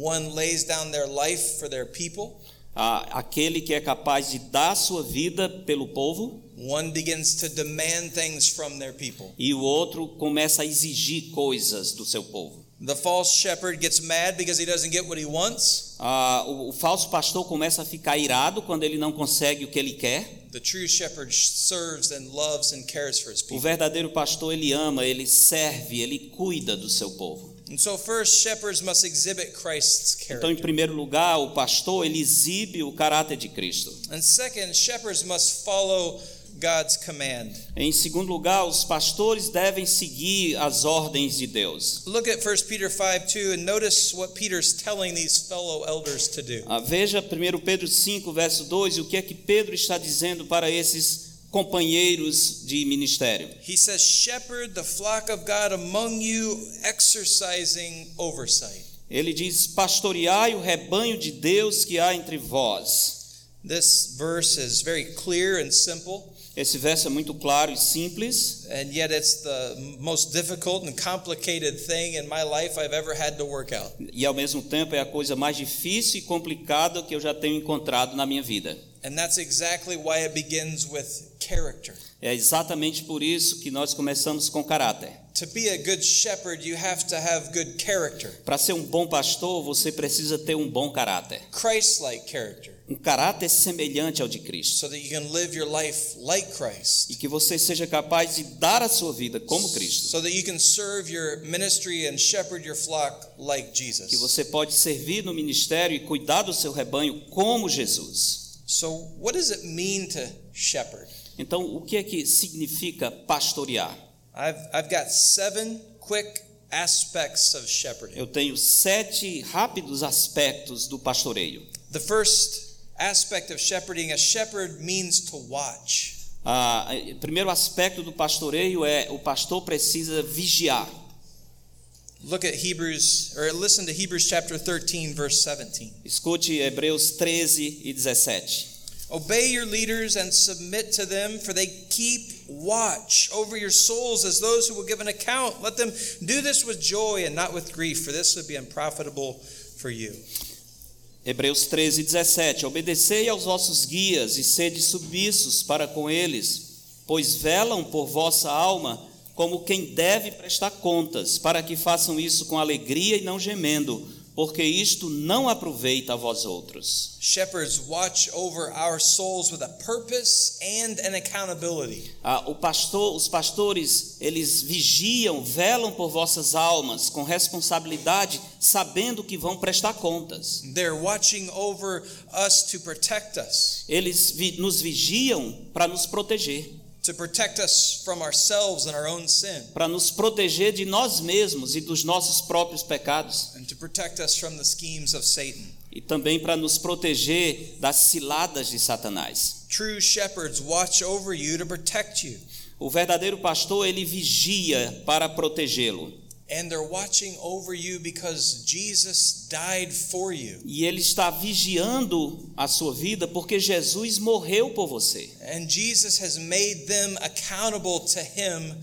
B: one lays down their life for their people,
A: aquele que é capaz de dar sua vida pelo povo
B: one begins to demand things from their people.
A: e o outro começa a exigir coisas do seu povo.
B: The false shepherd gets mad because he doesn't get what he wants.
A: Ah, o, o falso pastor começa a ficar irado quando ele não consegue o que ele quer.
B: The true shepherd serves and loves and cares for his
A: O
B: people.
A: verdadeiro pastor ele ama, ele serve, ele cuida do seu povo.
B: And so first shepherds must exhibit Christ's
A: Então, em
B: character.
A: primeiro lugar, o pastor ele exibe o caráter de Cristo.
B: And second, shepherds must follow God's command.
A: Em segundo lugar, os pastores devem seguir as ordens de Deus.
B: Look at 1 Peter 5 2 and notice what Peter's telling these fellow elders to do.
A: Ah, Veja 1 Pedro 5, verso 2, e o que é que Pedro está dizendo para esses companheiros de ministério.
B: He says, Shepherd the flock of God among you, exercising oversight.
A: Ele diz: Pastoreai o rebanho de Deus que há entre vós.
B: This verse is very clear and simple,
A: Esse verso é muito claro e simples,
B: and yet it's the most difficult and complicated thing in my life I've ever had to work out.
A: e ao mesmo tempo é a coisa mais difícil e complicada que eu já tenho encontrado na minha vida.
B: And that's exactly why it begins with character.
A: É exatamente por isso que nós começamos com caráter.
B: To be a good shepherd, you have to have good character,
A: Para ser um bom pastor, você precisa ter um bom caráter.
B: Christ like character.
A: Um caráter semelhante ao de Cristo.
B: so that you can live your life like Christ.
A: E que você seja capaz de dar a sua vida como Cristo.
B: So like
A: Que você pode servir no ministério e cuidar do seu rebanho como Jesus.
B: So, what does it mean to shepherd?
A: Então, o que é que significa pastorear?
B: I've, I've got seven quick aspects of shepherding.
A: Eu tenho sete rápidos aspectos do pastoreio.
B: The first aspect of shepherding, a shepherd means to watch.
A: Ah, primeiro aspecto do pastoreio é o pastor precisa vigiar.
B: Look at Hebrews, or listen to Hebrews chapter 13, verse 17.
A: Escute Hebreus 13 e 17.
B: Obey your leaders and submit to them, for they keep watch over your souls as those who will give an account. Let them do this with joy and not with grief, for this would be unprofitable for you.
A: Hebreus 13, 17. Obedecei aos vossos guias e sede submissos para com eles, pois velam por vossa alma como quem deve prestar contas, para que façam isso com alegria e não gemendo, porque isto não aproveita a vós outros.
B: Shepherds watch over our souls with a purpose and an accountability.
A: Ah, o pastor, os pastores, eles vigiam, velam por vossas almas com responsabilidade, sabendo que vão prestar contas.
B: They're watching over us to protect us,
A: Eles vi- nos vigiam para nos proteger.
B: To protect us from ourselves and our own sin,
A: para nos proteger de nós mesmos e dos nossos próprios pecados
B: and to protect us from the schemes of Satan.
A: e também para nos proteger das ciladas de Satanás.
B: True shepherds watch over you to protect you.
A: O verdadeiro pastor ele vigia para protegê-lo
B: And they're watching over you because Jesus died for you.
A: e ele está vigiando a sua vida porque Jesus morreu por você
B: And Jesus has made them accountable to him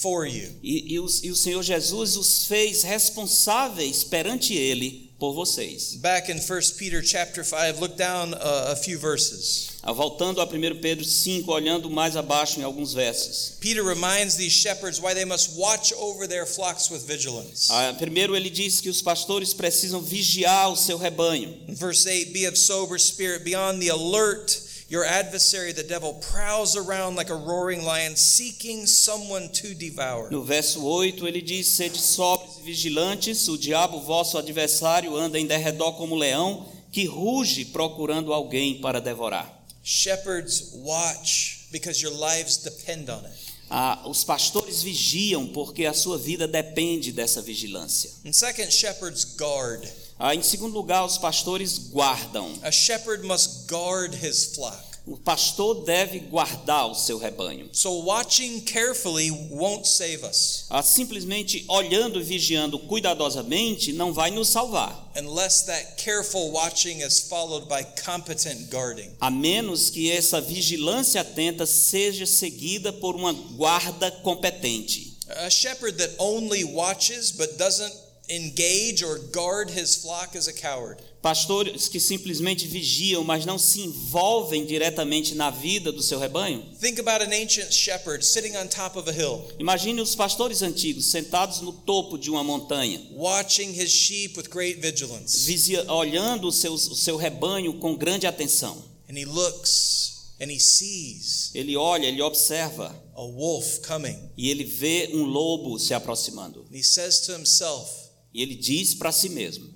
B: for you.
A: e, e, os- e o Senhor Jesus os fez responsáveis perante ele por vocês.
B: Back in 1 Peter chapter 5, look down uh, a few verses.
A: Voltando a 1 Pedro 5, olhando mais abaixo em alguns versos.
B: Peter reminds these shepherds why they must watch over their flocks with vigilance.
A: Ah, primeiro ele diz que os pastores precisam vigiar o seu rebanho.
B: In verse 8, be of sober spirit, be on the alert. Your adversary, the devil, prowls around like a roaring lion, seeking someone to devour.
A: No verso 8 ele diz: Sede sóbrios e vigilantes, o diabo, vosso adversário, anda em derredor como leão, que ruge procurando alguém para devorar.
B: Shepherds watch because your lives depend on it.
A: Ah, os pastores vigiam porque a sua vida depende dessa vigilância.
B: And second, shepherds guard.
A: Ah, em segundo lugar, os pastores guardam.
B: A shepherd must guard his flock.
A: O pastor deve guardar o seu rebanho.
B: So watching carefully won't save us
A: Ah, simplesmente olhando e vigiando cuidadosamente não vai nos salvar,
B: unless that careful watching is followed by competent guarding.
A: a menos que essa vigilância atenta seja seguida por uma guarda competente.
B: A shepherd that only watches but doesn't engage or guard his flock is a coward.
A: Pastores que simplesmente vigiam, mas não se envolvem diretamente na vida do seu rebanho.
B: Think about an ancient shepherd sitting on top of a hill,
A: Imagine os pastores antigos sentados no topo de uma montanha,
B: watching his sheep with great vigilance.
A: visia- olhando o seu, o seu rebanho com grande atenção.
B: And he looks and he sees
A: Ele olha, ele observa
B: a wolf coming.
A: e ele vê um lobo se aproximando.
B: And he says to himself,
A: E ele diz para si mesmo: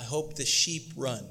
B: I hope the sheep run.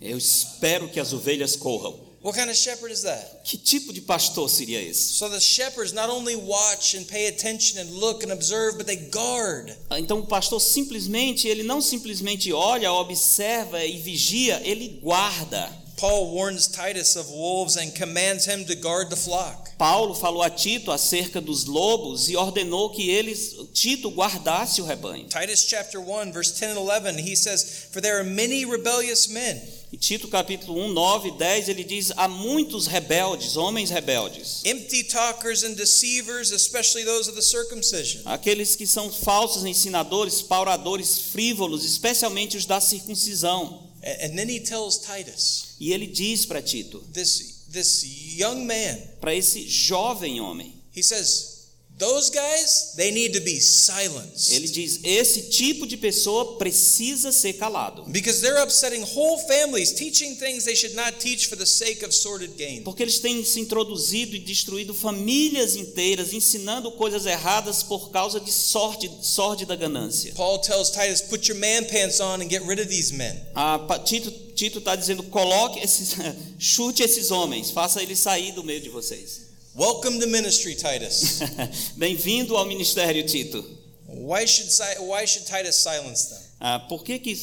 A: Eu espero que as ovelhas corram.
B: What kind of shepherd is that?
A: Que tipo de pastor seria esse?
B: So the shepherds not only watch and pay attention and look and observe, but they guard.
A: Então o pastor simplesmente, ele não simplesmente olha, observa e vigia, ele guarda.
B: Paul warns Titus of wolves and commands him to guard the flock.
A: Paulo falou a Tito acerca dos lobos e ordenou que eles, Tito guardasse o rebanho.
B: Titus chapter 1 verse 10 and 11 he says for there are many rebellious men
A: E Tito capítulo 1, 9 e 10, ele diz: há muitos rebeldes, homens rebeldes.
B: empty talkers and deceivers especially those of the circumcision
A: Aqueles que são falsos ensinadores, pauradores, frívolos, especialmente os da circuncisão.
B: and, and then he tells Titus
A: E ele diz para Tito,
B: this this young man
A: para esse jovem homem,
B: he says Those guys, they need to be silenced.
A: Ele diz: esse tipo de pessoa precisa ser calado.
B: Because they're upsetting whole families, teaching things they should not teach for the sake of sordid gain.
A: Porque eles têm se introduzido e destruído famílias inteiras, ensinando coisas erradas por causa de sorte, sórdida ganância.
B: Paul tells Titus, put your man pants on and get rid of these men.
A: Ah, Tito Tito está dizendo: coloque esses, chute esses homens, faça eles sair do meio de vocês.
B: Welcome to ministry, Titus.
A: Bem-vindo ao ministério, Tito.
B: why should why should Titus silence them?
A: Ah, por que, que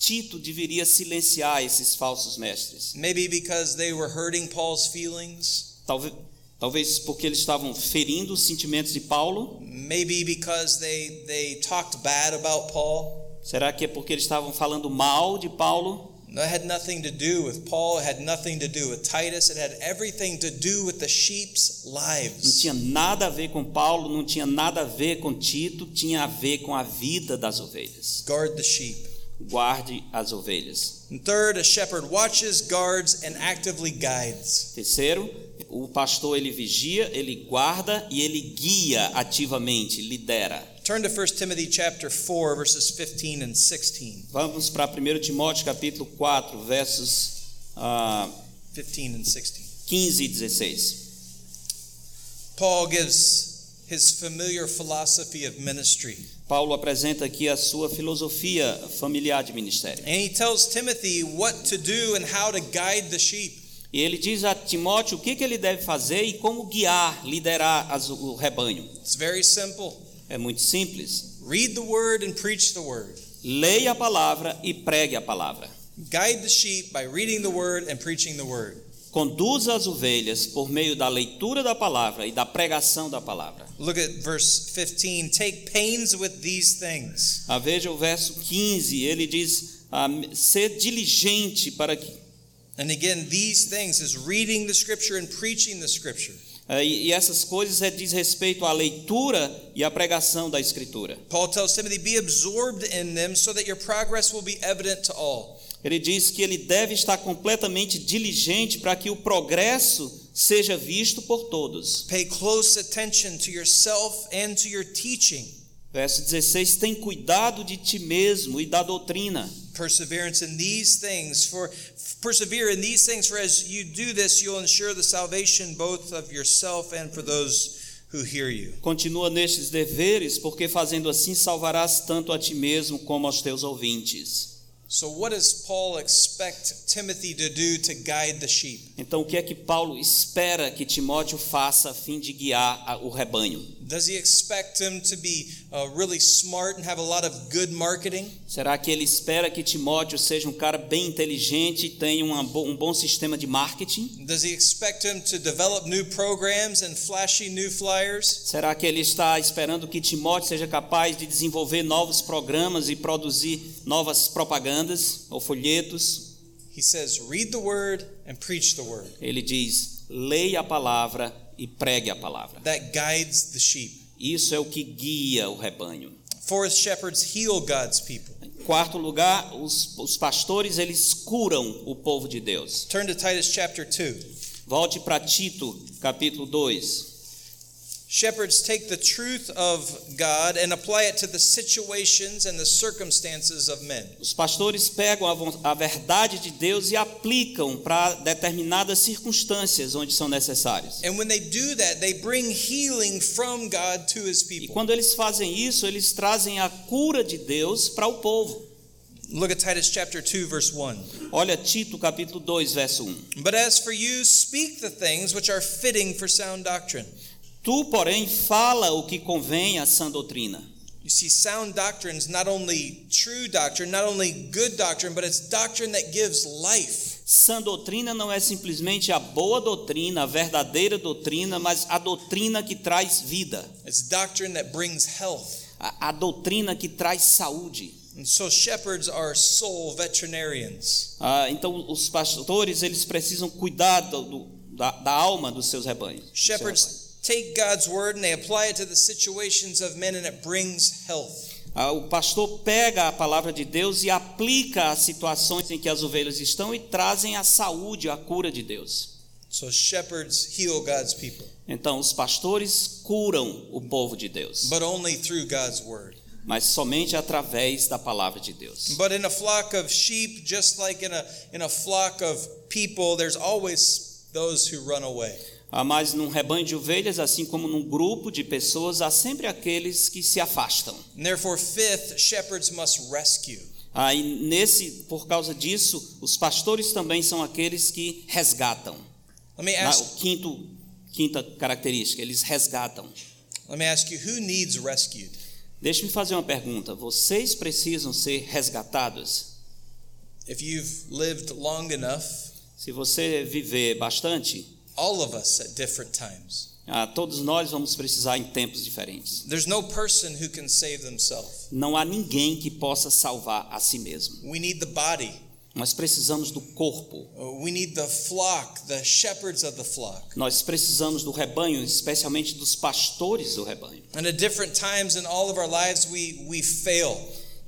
A: Tito deveria silenciar esses falsos mestres?
B: Maybe because they were hurting Paul's feelings.
A: Talvez, talvez porque eles estavam ferindo os sentimentos de Paulo.
B: Maybe because they they talked bad about Paul.
A: Será que é porque eles estavam falando mal de Paulo?
B: That had nothing to do with Paul, it had nothing to do with Titus, it had everything to do with the sheep's
A: Não
B: lives.
A: tinha nada a ver com Paulo, não tinha nada a ver com Tito, tinha a ver com a vida das ovelhas.
B: Guard the sheep.
A: Guarde as ovelhas.
B: And third, a shepherd watches, guards, and actively guides.
A: Terceiro, o pastor ele vigia, ele guarda e ele guia ativamente, lidera.
B: Turn to 1 Timothy chapter 4 verses 15 and 16.
A: Vamos para 1 Timóteo capítulo 4, versos ah,
B: 15 and 16.
A: 15 e 16.
B: Paul gives his familiar philosophy of ministry.
A: Paulo apresenta aqui a sua filosofia familiar de ministério.
B: And he tells Timothy what to do and how to guide the sheep.
A: E ele diz a Timóteo o que, que ele deve fazer e como guiar, liderar as- o rebanho.
B: It's very simple.
A: É muito simples.
B: Read the word and preach the word.
A: Leia a palavra e pregue a palavra.
B: Guide the sheep by reading the word and preaching the word.
A: Conduza as ovelhas por meio da leitura da palavra e da pregação da palavra.
B: Look at verse 15. Take pains with these things.
A: Ah, veja o verso 15, ele diz: ah, ser diligente para que.
B: And again, these things is reading the scripture and preaching the scripture.
A: Ah, e, e essas coisas é, diz respeito à leitura e à pregação da Escritura.
B: Paul tells Timothy, be absorbed in them so that your progress will be evident to all.
A: Ele diz que ele deve estar completamente diligente para que o progresso seja visto por todos.
B: Pay close attention to yourself and to your teaching.
A: Verso 16: Tem cuidado de ti mesmo e da doutrina.
B: Perseverance in these things, for persevere in these things, for as you do this, you'll ensure the salvation both of yourself and for those who hear you.
A: Continua nestes deveres, porque fazendo assim salvarás tanto a ti mesmo como aos teus ouvintes.
B: So, what does Paul expect Timothy to do to guide the sheep?
A: Então, o que é que Paulo espera que Timóteo faça a fim de guiar o rebanho?
B: Does he expect him to be uh, really smart and have a lot of good marketing?
A: Será que ele espera que Timóteo seja um cara bem inteligente e tenha uma bo- um bom sistema de marketing?
B: Does he expect him to develop new programs and flashy new flyers?
A: Será que ele está esperando que Timóteo seja capaz de desenvolver novos programas e produzir novas propagandas ou folhetos?
B: He says, read the word and preach the word.
A: Ele diz: leia a palavra e pregue a palavra.
B: That guides the sheep.
A: Isso é o que guia o rebanho.
B: Fourth, shepherds heal God's people.
A: Em quarto lugar, os, os pastores eles curam o povo de Deus.
B: Turn to Titus chapter 2.
A: Volte para Tito, capítulo 2.
B: Shepherds take the truth of God and apply it to the situations and the circumstances of men.
A: Os pastores pegam a, a verdade de Deus e aplicam para determinadas circunstâncias onde são necessárias.
B: And when they do that, they bring healing from God to his
A: E
B: people.
A: quando eles fazem isso, eles trazem a cura de Deus para o povo.
B: Look at Titus chapter 2 verse 1.
A: Olha Tito, capítulo 2, verso 1.
B: But as for you, speak the things which are fitting for sound doctrine.
A: Tu, porém, fala o que convém à sã doutrina.
B: You see, sound doctrine is not only true doctrine, not only good doctrine, but it's doctrine that gives life.
A: Sã doutrina não é simplesmente a boa doutrina, a verdadeira doutrina, mas a doutrina que traz vida,
B: It's doctrine that brings health.
A: a, a doutrina que traz saúde.
B: And so shepherds are soul veterinarians.
A: Ah, então, os pastores eles precisam cuidar do- da, da alma dos seus rebanhos. dos seus rebanhos.
B: Shepherds take God's word and they apply it to the situations of men and it brings health.
A: Ah, o pastor pega a palavra de Deus e aplica às situações em que as ovelhas estão e trazem a saúde, a cura de Deus.
B: So shepherds heal God's people,
A: Então, os pastores curam o povo de Deus,
B: but only through God's word.
A: mas somente através da palavra de Deus.
B: But in a flock of sheep, just like in a in a flock of people, there's always those who run away.
A: Ah, Mas num rebanho de ovelhas, assim como num grupo de pessoas, há sempre aqueles que se afastam.
B: And therefore, fifth, shepherds must rescue.
A: Aí nesse, por causa disso, os pastores também são aqueles que resgatam.
B: Let me
A: Na-
B: ask
A: o quinto, quinta característica, eles resgatam.
B: let me ask you who needs rescued?
A: Deixe-me fazer uma pergunta. Vocês precisam ser resgatados?
B: If you've lived long enough,
A: Se você viver bastante,
B: all of us at different times.
A: ah, todos nós vamos precisar em tempos diferentes.
B: There's no person who can save themselves.
A: Não há ninguém que possa salvar a si mesmo.
B: We need the body.
A: Nós precisamos do corpo.
B: Uh, We need the flock, the shepherds of the flock.
A: Nós precisamos do rebanho, especialmente dos pastores do rebanho.
B: And at different times in all of our lives, we, we fail.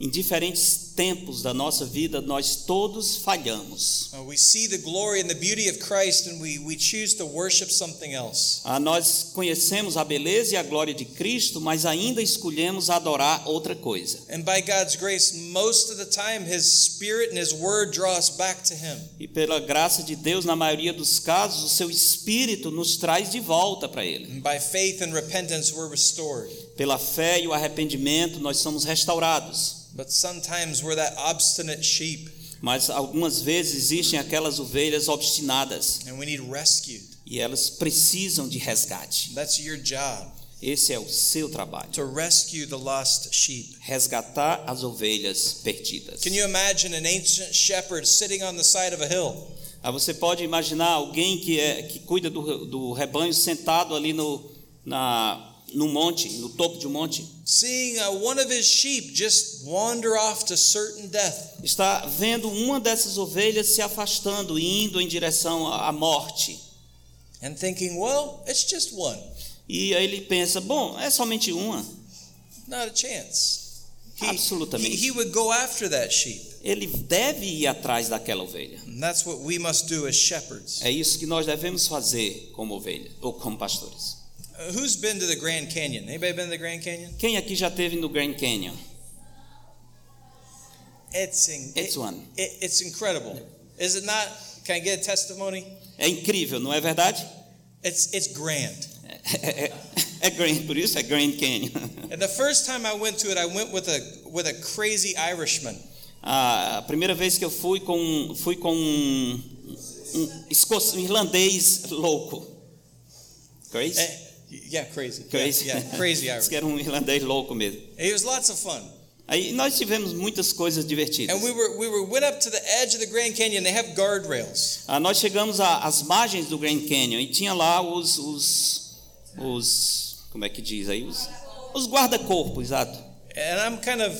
A: Em diferentes tempos da nossa vida, nós todos falhamos.
B: Uh, we see the glory and the beauty of Christ and we, we choose to worship something else.
A: Ah, nós conhecemos a beleza e a glória de Cristo, mas ainda escolhemos adorar outra coisa.
B: And by God's grace, most of the time, His Spirit and His Word draw us back to Him.
A: E pela graça de Deus, na maioria dos casos, o seu Espírito nos traz de volta para Ele.
B: And by faith and repentance, we're restored.
A: Pela fé e o arrependimento, nós somos restaurados.
B: But sometimes we're that obstinate sheep
A: Mas algumas vezes existem aquelas ovelhas obstinadas
B: and we need rescued.
A: e elas precisam de resgate.
B: That's your job
A: Esse é o seu trabalho.
B: to rescue the lost sheep.
A: Resgatar as ovelhas perdidas.
B: Can you imagine an ancient shepherd sitting on the side of a hill?
A: Ah, você pode imaginar alguém que, é, que cuida do, do rebanho sentado ali no, na, no monte, no topo de um monte,
B: Seeing uh, one of his sheep just wander off to certain death.
A: está vendo uma dessas ovelhas se afastando, indo em direção à morte.
B: and thinking, well, it's just one,
A: E aí ele pensa: bom, é somente uma.
B: not a chance. He,
A: Absolutamente.
B: he, he would go after that sheep.
A: Ele deve ir atrás daquela ovelha.
B: And that's what we must do as shepherds.
A: É isso que nós devemos fazer como ovelha ou como pastores.
B: Who's been to the Grand Canyon? Anybody been to the Grand Canyon?
A: Quem aqui já teve no Grand Canyon?
B: It's in,
A: It's
B: it-
A: one.
B: it- it's incredible. Is it not? Can I get a testimony?
A: É incrível, não é verdade?
B: It's it's grand.
A: É, é, é Grand, por isso é Grand Canyon.
B: And the first time I went to it, I went with a with a crazy Irishman.
A: A primeira vez que eu fui com fui com um, um, um irlandês louco. Crazy?
B: Eh, yeah, crazy. Yeah,
A: Crazy.
B: Yeah, crazy
A: Diz que
B: Irish.
A: era um irlandês louco mesmo.
B: It was lots of fun.
A: Aí nós tivemos muitas coisas divertidas.
B: And we were we were went up to the edge of the Grand Canyon. They have guardrails.
A: Ah, nós chegamos às margens do Grand Canyon e tinha lá os, os, os como é que diz aí? Os, os guarda-corpo, exato.
B: And I'm kind of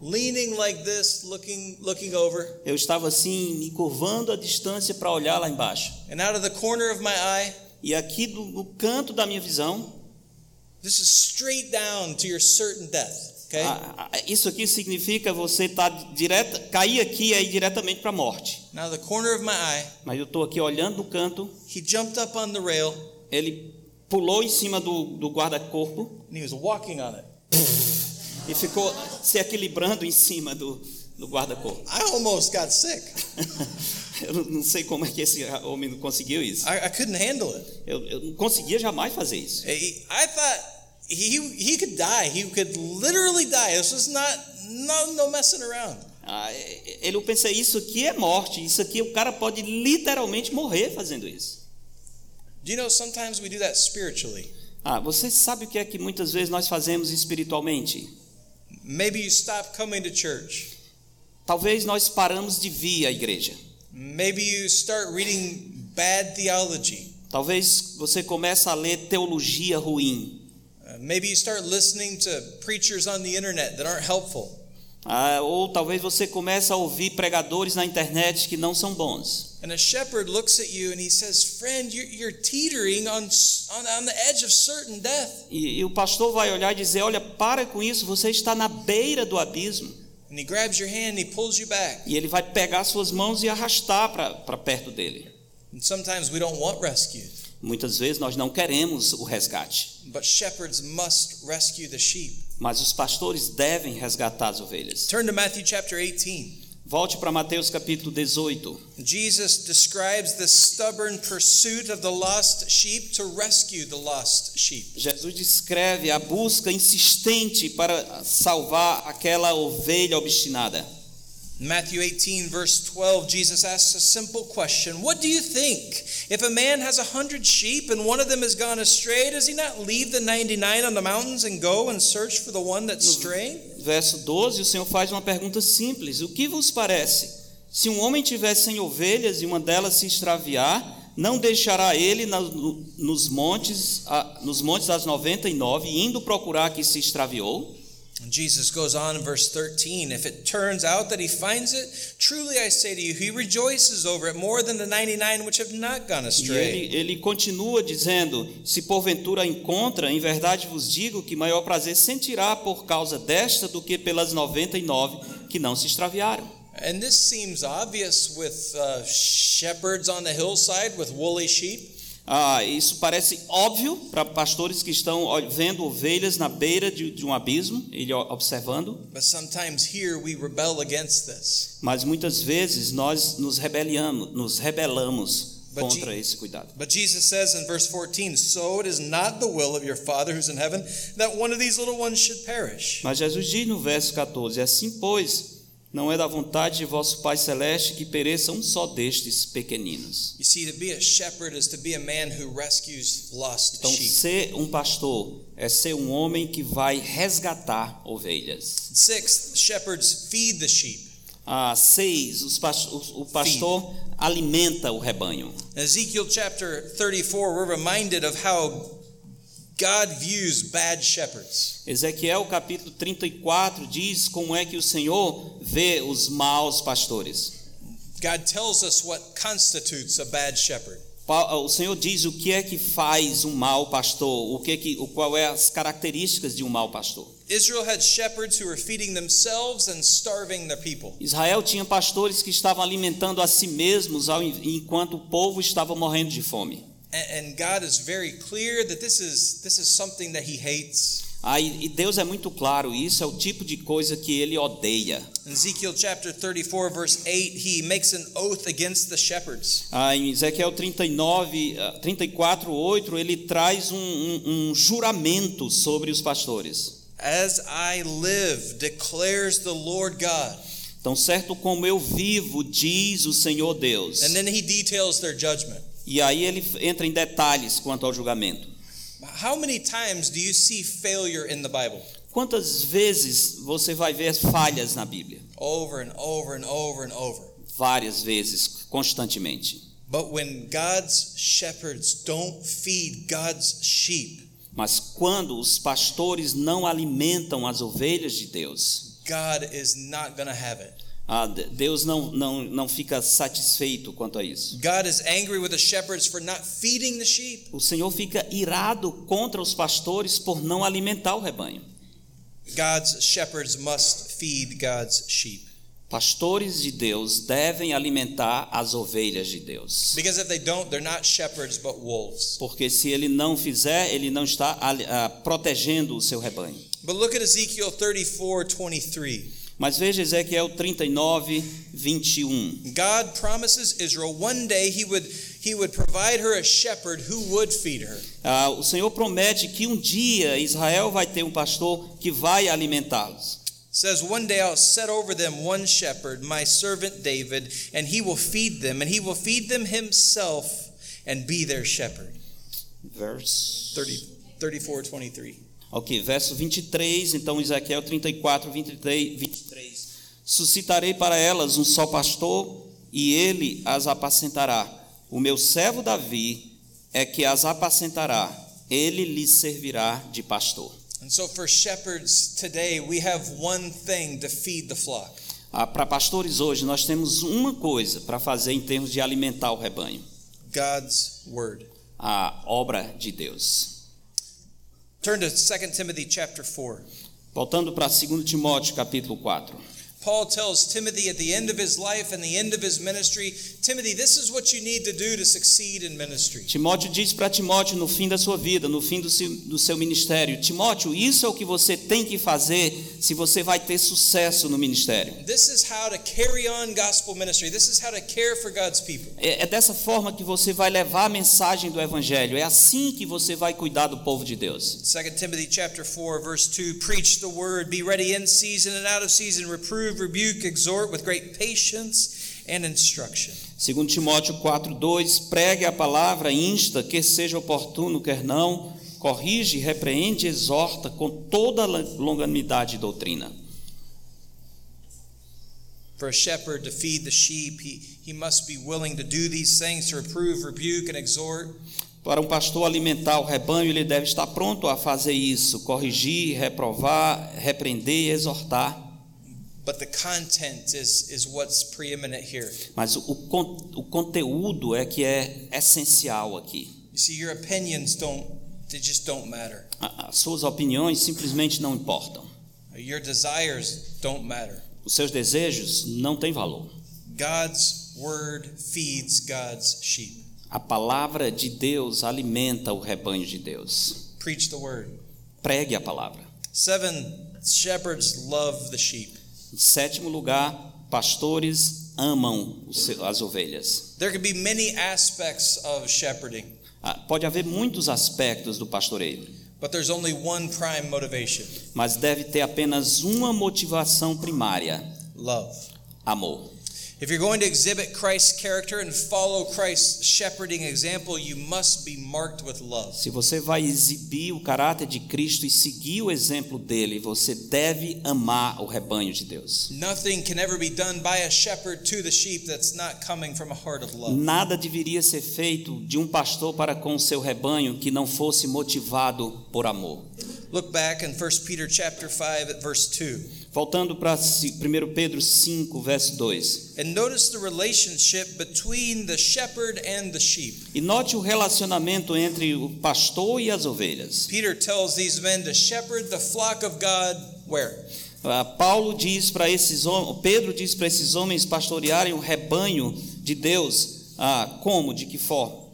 B: leaning like this, looking looking over.
A: Eu estava assim, me curvando a distância para olhar lá embaixo.
B: And out of the corner of my eye,
A: E aqui do, no canto da minha visão,
B: this is straight down to your certain death. Okay.
A: ah, ah, isso aqui significa você tá direta, cair aqui e ir diretamente para a morte.
B: Now the corner of my eye,
A: Mas eu estou aqui olhando no canto,
B: he jumped up on the rail
A: ele pulou em cima do, do guarda-corpo
B: and he was walking on it.
A: e ficou se equilibrando em cima do, do guarda-corpo.
B: I almost got sick.
A: Eu não- sei como é que esse homem não conseguiu isso.
B: I, I couldn't handle it.
A: Eu, eu não conseguia jamais fazer isso.
B: I I thought he he could die. He could literally die. This not no no messing around.
A: Ah, ele, eu pensei, isso aqui é morte, isso aqui o cara pode literalmente morrer fazendo isso.
B: Do you know sometimes we do that spiritually?
A: Ah, você sabe o que é que muitas vezes nós fazemos espiritualmente?
B: Maybe you stop coming to church.
A: Talvez nós paramos de vir à igreja.
B: Maybe you start reading bad theology.
A: Talvez você comece a ler teologia ruim.
B: Uh, maybe you start listening to preachers on the internet that aren't helpful.
A: Ah, ou talvez você comece a ouvir pregadores na internet que não são bons.
B: And a shepherd looks at you and he says, "Friend, you're, you're teetering on, on on the edge of certain death."
A: E, e o pastor vai olhar e dizer: Olha, para com isso, você está na beira do abismo.
B: And he grabs your hand and he pulls you back.
A: E ele vai pegar suas mãos e arrastar para perto dele.
B: And sometimes we don't want rescue,
A: Muitas vezes nós não queremos o resgate,
B: but shepherds must rescue the sheep.
A: mas os pastores devem resgatar as ovelhas.
B: Turn to Matthew chapter 18.
A: Volte para Mateus capítulo 18.
B: Jesus describes the stubborn pursuit of the lost sheep to rescue the lost sheep.
A: Jesus descreve a busca insistente para salvar aquela ovelha obstinada.
B: Matthew 18, verse 12, Jesus asks a simple question What do you think? If a man has a hundred sheep and one of them has gone astray, does he not leave the 99 on the mountains and go and search for the one that's straying?
A: Verso 12, o Senhor faz uma pergunta simples: O que vos parece? Se um homem tiver cem ovelhas e uma delas se extraviar, não deixará ele nos montes, nos montes das 99, indo procurar que se extraviou?
B: And Jesus goes on in verse 13 If it turns out that he finds it, truly I say to you, he rejoices over it more than the 99 which have not gone
A: E
B: astray.
A: ele, ele continua dizendo: Se porventura encontra, em verdade vos digo que maior prazer sentirá por causa desta do que pelas 99 que não se extraviaram.
B: And this seems obvious with uh, shepherds on the hillside with woolly sheep.
A: Ah, isso parece óbvio para pastores que estão vendo ovelhas na beira de, de um abismo, ele observando,
B: But sometimes here we rebel against this.
A: mas muitas vezes nós nos rebeliamos, nos rebelamos
B: But
A: contra esse cuidado.
B: But Jesus says in verse 14, So it is not the will of your Father who's in heaven that one of these little ones should perish.
A: Mas Jesus diz no verso 14: Assim, pois, não é da vontade de vosso Pai celeste que pereça um só destes pequeninos.
B: You see, to be a shepherd is to be a man who rescues lost
A: Então,
B: sheep.
A: ser um pastor é ser um homem que vai resgatar ovelhas.
B: Sixth, shepherds feed the sheep.
A: Ah, seis, os o, pastor alimenta o rebanho.
B: Ezekiel chapter 34, we're reminded of how God views bad shepherds.
A: Ezequiel capítulo 34 diz como é que o Senhor vê os maus pastores.
B: God tells us what constitutes a bad shepherd.
A: O Senhor diz o que é que faz um mau pastor, o que é que, qual é as características de um mau pastor.
B: Israel had shepherds who were feeding themselves and starving their people.
A: Israel tinha pastores que estavam alimentando a si mesmos enquanto o povo estava morrendo de fome.
B: And, God is very clear that this is this is something that He hates.
A: Ah, e Deus é muito claro, isso é o tipo de coisa que ele odeia.
B: In Ezekiel chapter 34, verse 8, He makes an oath against the shepherds.
A: Ah, em Ezequiel 39, ah, 34, 8, ele traz um, um- um juramento sobre os pastores.
B: As I live, declares the Lord God.
A: Então, certo como eu vivo, diz o Senhor Deus.
B: And then He details their judgment.
A: E aí ele entra em detalhes quanto ao julgamento.
B: How many times do you see failure in the Bible?
A: Quantas vezes você vai ver falhas na Bíblia?
B: Over and over and over and over.
A: Várias vezes, constantemente.
B: But when God's shepherds don't feed God's sheep,
A: Mas quando os pastores não alimentam as ovelhas de Deus,
B: God is not to have it.
A: Ah, de- Deus não, não, não fica satisfeito quanto a isso.
B: God is angry with the shepherds for not feeding the sheep.
A: O Senhor fica irado contra os pastores por não alimentar o rebanho.
B: God's shepherds must feed God's sheep.
A: Pastores de Deus devem alimentar as ovelhas de Deus.
B: Because if they don't, they're not shepherds but wolves.
A: Porque se ele não fizer, ele não está ah, protegendo o seu rebanho.
B: But look at Ezekiel 34 23.
A: Mas veja Ezequiel 39, 21.
B: God promises Israel one day he would, he would provide her a shepherd who would feed her.
A: Ah, o Senhor promete que um dia Israel vai ter um pastor que vai alimentá-los.
B: Says, One day I'll set over them one shepherd, my servant David, and he will feed them, and he will feed them himself and be their shepherd.
A: Verse
B: 30, 34 23.
A: Ok, verso 23, então Ezequiel 34, 23, 23. Suscitarei para elas um só pastor, e ele as apacentará. O meu servo Davi é que as apacentará, ele lhes servirá de pastor.
B: And so for shepherds today, we have one thing to feed the flock
A: Ah, para pastores hoje, nós temos uma coisa para fazer em termos de alimentar o rebanho:
B: God's word.
A: a obra de Deus.
B: Turn to 2 Timothy chapter 4.
A: Voltando para 2 Timóteo capítulo 4.
B: Paul tells Timothy at the end of his life and the end of his ministry Timothy, this is what you need to do to succeed in ministry.
A: Timóteo diz para Timóteo no fim da sua vida, no fim do seu, do seu ministério: Timóteo, isso é o que você tem que fazer se você vai ter sucesso no ministério.
B: This is how to carry on gospel ministry. This is how to care for God's people.
A: É, é dessa forma que você vai levar a mensagem do evangelho. É assim que você vai cuidar do povo de Deus.
B: 2 Timothy chapter 4 verse 2 preach the word be ready in season and out of season reprove rebuke exhort with great patience and instruction.
A: Segundo Timóteo 4:2, pregue a palavra, insta, quer seja oportuno, quer não, corrige, repreende, exorta com toda a longanimidade e doutrina.
B: For a shepherd to feed the sheep, he, he must be willing to do these things to reprove, rebuke, and exhort.
A: Para um pastor alimentar o rebanho, ele deve estar pronto a fazer isso, corrigir, reprovar, repreender e exortar.
B: But the content is, is what's preeminent here.
A: Mas o, con- o conteúdo é que é essencial aqui.
B: You see, your opinions don't, they just don't matter.
A: As suas opiniões simplesmente não importam.
B: Your desires don't matter.
A: Os seus desejos não têm valor.
B: God's word feeds God's sheep.
A: A palavra de Deus alimenta o rebanho de Deus.
B: Preach the word.
A: Pregue a palavra.
B: Seven shepherds love the sheep.
A: Em sétimo lugar, pastores amam as ovelhas.
B: There can be many aspects of shepherding,
A: Ah, Pode haver muitos aspectos do pastoreio,
B: but there's only one prime motivation
A: mas deve ter apenas uma motivação primária:
B: love.
A: amor.
B: If you're going to exhibit Christ's character and follow Christ's shepherding example, you must be marked with love.
A: Se você vai exibir o caráter de Cristo e seguir o exemplo dele, você deve amar o rebanho de Deus.
B: Nothing can ever be done by a shepherd to the sheep that's not coming from a heart of love.
A: Nada deveria ser feito de um pastor para com o seu rebanho que não fosse motivado por amor.
B: Look back in 1 Peter chapter 5 at verse 2.
A: Voltando para 1 Pedro 5, verso 2.
B: And notice the relationship between the shepherd and the sheep.
A: E note o relacionamento entre o pastor e as ovelhas.
B: Peter tells these men to shepherd the flock of God where?
A: Ah, Paulo diz para esses Pedro diz para esses homens pastorearem o rebanho de Deus. Ah, como? De que forma?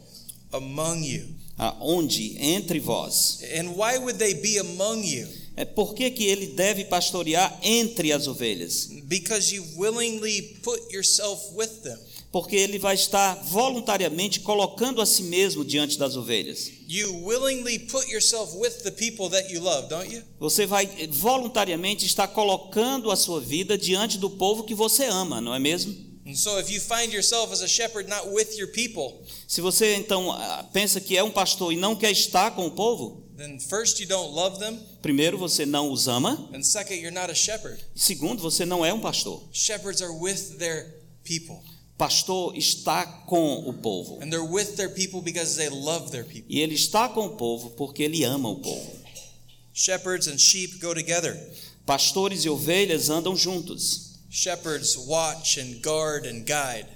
B: Among you.
A: Ah, onde? Entre vós.
B: And why would they be among you?
A: É por que, que ele deve pastorear entre as ovelhas?
B: Because you willingly put yourself with them.
A: Porque ele vai estar voluntariamente colocando a si mesmo diante das ovelhas.
B: You willingly put yourself with the people that you love, don't you?
A: Você vai eh, voluntariamente estar colocando a sua vida diante do povo que você ama, não é mesmo?
B: And so if you find yourself as a shepherd not with your people,
A: Se você então ah, pensa que é um pastor e não quer estar com o povo,
B: then first you don't love them,
A: primeiro você não os ama,
B: and second you're not a shepherd.
A: segundo você não é um pastor.
B: Shepherds are with their people.
A: Pastor está com o povo.
B: And they're with their people because they love their people.
A: E ele está com o povo porque ele ama o povo.
B: Shepherds and sheep go together.
A: Pastores e ovelhas andam juntos.
B: Shepherds watch and guard and guide.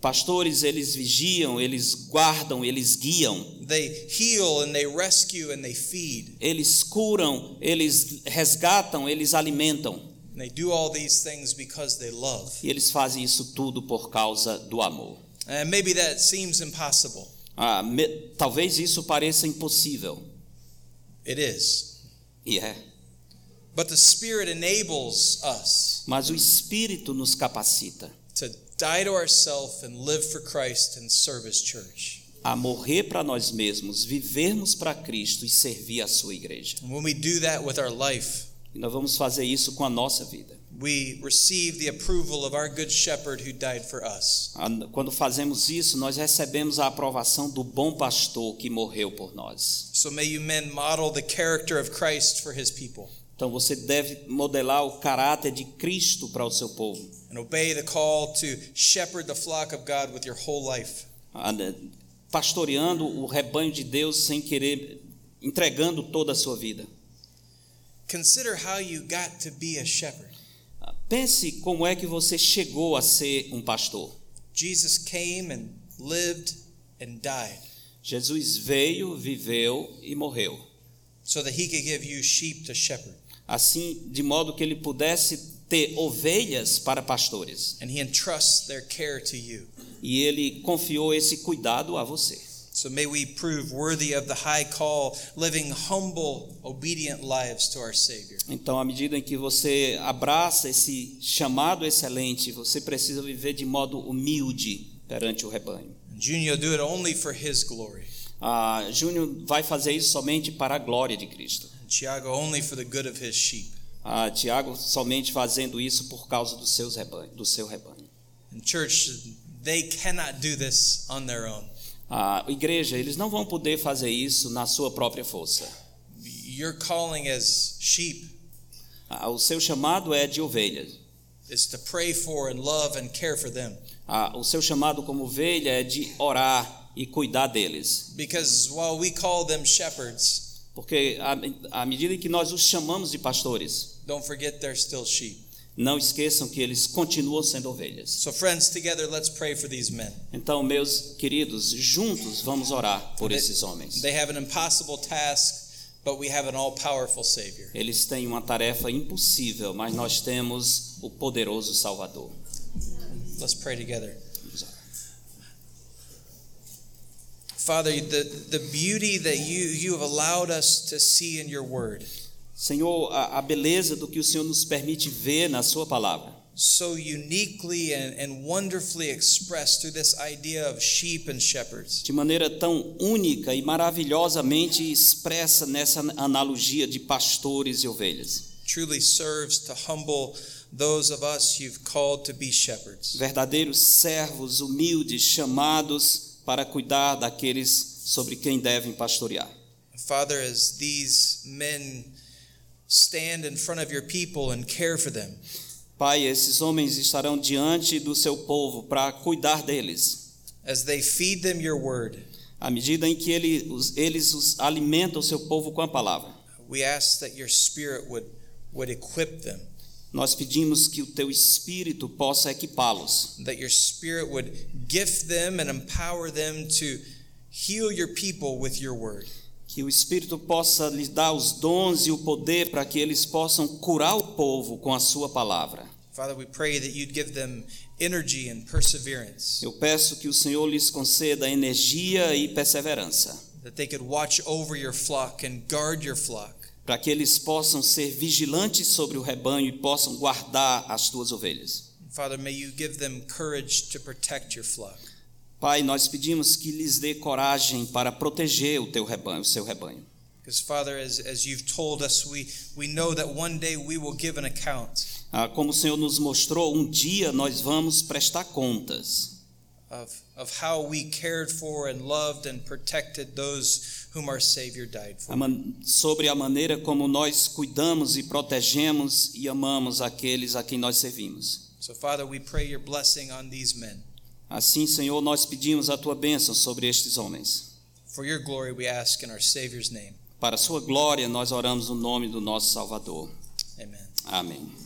A: Pastores, eles vigiam, eles guardam, eles guiam,
B: They heal and they rescue and they feed.
A: eles curam, eles resgatam, eles alimentam.
B: And they do all these things because they love.
A: E eles fazem isso tudo por causa do amor.
B: And maybe that seems impossible.
A: Ah, me- talvez isso pareça impossível.
B: It is.
A: E é.
B: But the Spirit enables us
A: Mas o Espírito nos capacita
B: to die to ourselves and live for Christ and serve His church.
A: a morrer para nós mesmos, vivermos para Cristo e servir a sua igreja.
B: And when we do that with our life,
A: E nós vamos fazer isso com a nossa vida.
B: we receive the approval of our good shepherd who died for us.
A: A- Quando fazemos isso, nós recebemos a aprovação do bom pastor que morreu por nós.
B: So may you men model the character of Christ for his people
A: Então você deve modelar o caráter de Cristo para o seu povo,
B: and obey the call to shepherd the flock of God with your whole life.
A: Ah, né, pastoreando o rebanho de Deus sem querer, entregando toda a sua vida.
B: Consider how you got to be a shepherd.
A: Ah, Pense como é que você chegou a ser um pastor.
B: Jesus came and lived and died
A: Jesus veio, viveu e morreu,
B: so that he could give you sheep to shepherd.
A: Assim de modo que ele pudesse ter ovelhas para pastores.
B: And he entrusts their care to you.
A: E ele confiou esse cuidado a você.
B: So may we prove worthy of the high call, living humble, obedient lives to our Savior.
A: Então, à medida em que você abraça esse chamado excelente, você precisa viver de modo humilde perante o rebanho.
B: Junior do it only for his glory.
A: Ah, Júnior vai fazer isso somente para a glória de Cristo.
B: Tiago only for the good of his sheep.
A: Ah, Tiago somente fazendo isso por causa dos seus rebanho, do seu rebanho.
B: And church, they cannot do this on their own.
A: A igreja, eles não vão poder fazer isso na sua própria força.
B: Your calling as sheep
A: Ah, o seu chamado é de ovelhas.
B: is to pray for and love and care for them.
A: Ah, o seu chamado como ovelha é de orar e cuidar deles.
B: Because while we call them shepherds,
A: Porque à, medida que nós os chamamos de pastores,
B: don't forget they're still sheep.
A: não esqueçam que eles continuam sendo ovelhas.
B: So, friends, together, let's pray for these men.
A: Então, meus queridos, juntos vamos orar por
B: They-
A: esses homens.
B: They have an impossible task, but we have an all powerful Savior.
A: Eles têm uma tarefa impossível, mas nós temos o poderoso Salvador.
B: Let's pray together.
A: Vamos orar.
B: Father, the, the beauty that you, you have allowed us to see in your word,
A: Senhor, a, a beleza do que o Senhor nos permite ver na Sua palavra,
B: so uniquely and, and wonderfully expressed through this idea of sheep and shepherds.
A: de maneira tão única e maravilhosamente expressa nessa analogia de pastores e ovelhas.
B: truly serves to humble those of us you've called to be shepherds.
A: Verdadeiros servos humildes chamados para cuidar daqueles sobre quem devem pastorear.
B: Father, as these men stand in front of your people and care for them,
A: Pai, esses homens estarão diante do seu povo para cuidar deles.
B: as they feed them your word,
A: À medida em que ele, os, eles os alimentam o seu povo com a palavra,
B: we ask that your spirit would, would equip them,
A: nós pedimos que o teu espírito possa equipá-los,
B: that your spirit would gift them and empower them to heal your people with your word.
A: que o espírito possa lhes dar os dons e o poder para que eles possam curar o povo com a sua palavra.
B: Father, we pray that you'd give them energy and perseverance,
A: Eu peço que o Senhor lhes conceda energia e perseverança,
B: that they could watch over your flock and guard your flock.
A: Para que eles possam ser vigilantes sobre o rebanho e possam guardar as tuas ovelhas.
B: Father, may you give them courage to protect your flock.
A: Pai, nós pedimos que lhes dê coragem para proteger o teu rebanho, o seu rebanho.
B: Because, Father, as, as you've told us, we, we know that one day we will give an account
A: Ah, como o Senhor nos mostrou, um dia nós vamos prestar contas
B: of, of how we cared for and loved and protected those whom our Savior died for.
A: sobre a maneira como nós cuidamos e protegemos e amamos aqueles a quem nós servimos.
B: So, Father, we pray your blessing on these men.
A: Assim, Senhor, nós pedimos a tua bênção sobre estes homens.
B: For your glory, we ask in our Savior's name.
A: Para a sua glória, nós oramos no nome do nosso Salvador.
B: Amen.
A: Amém.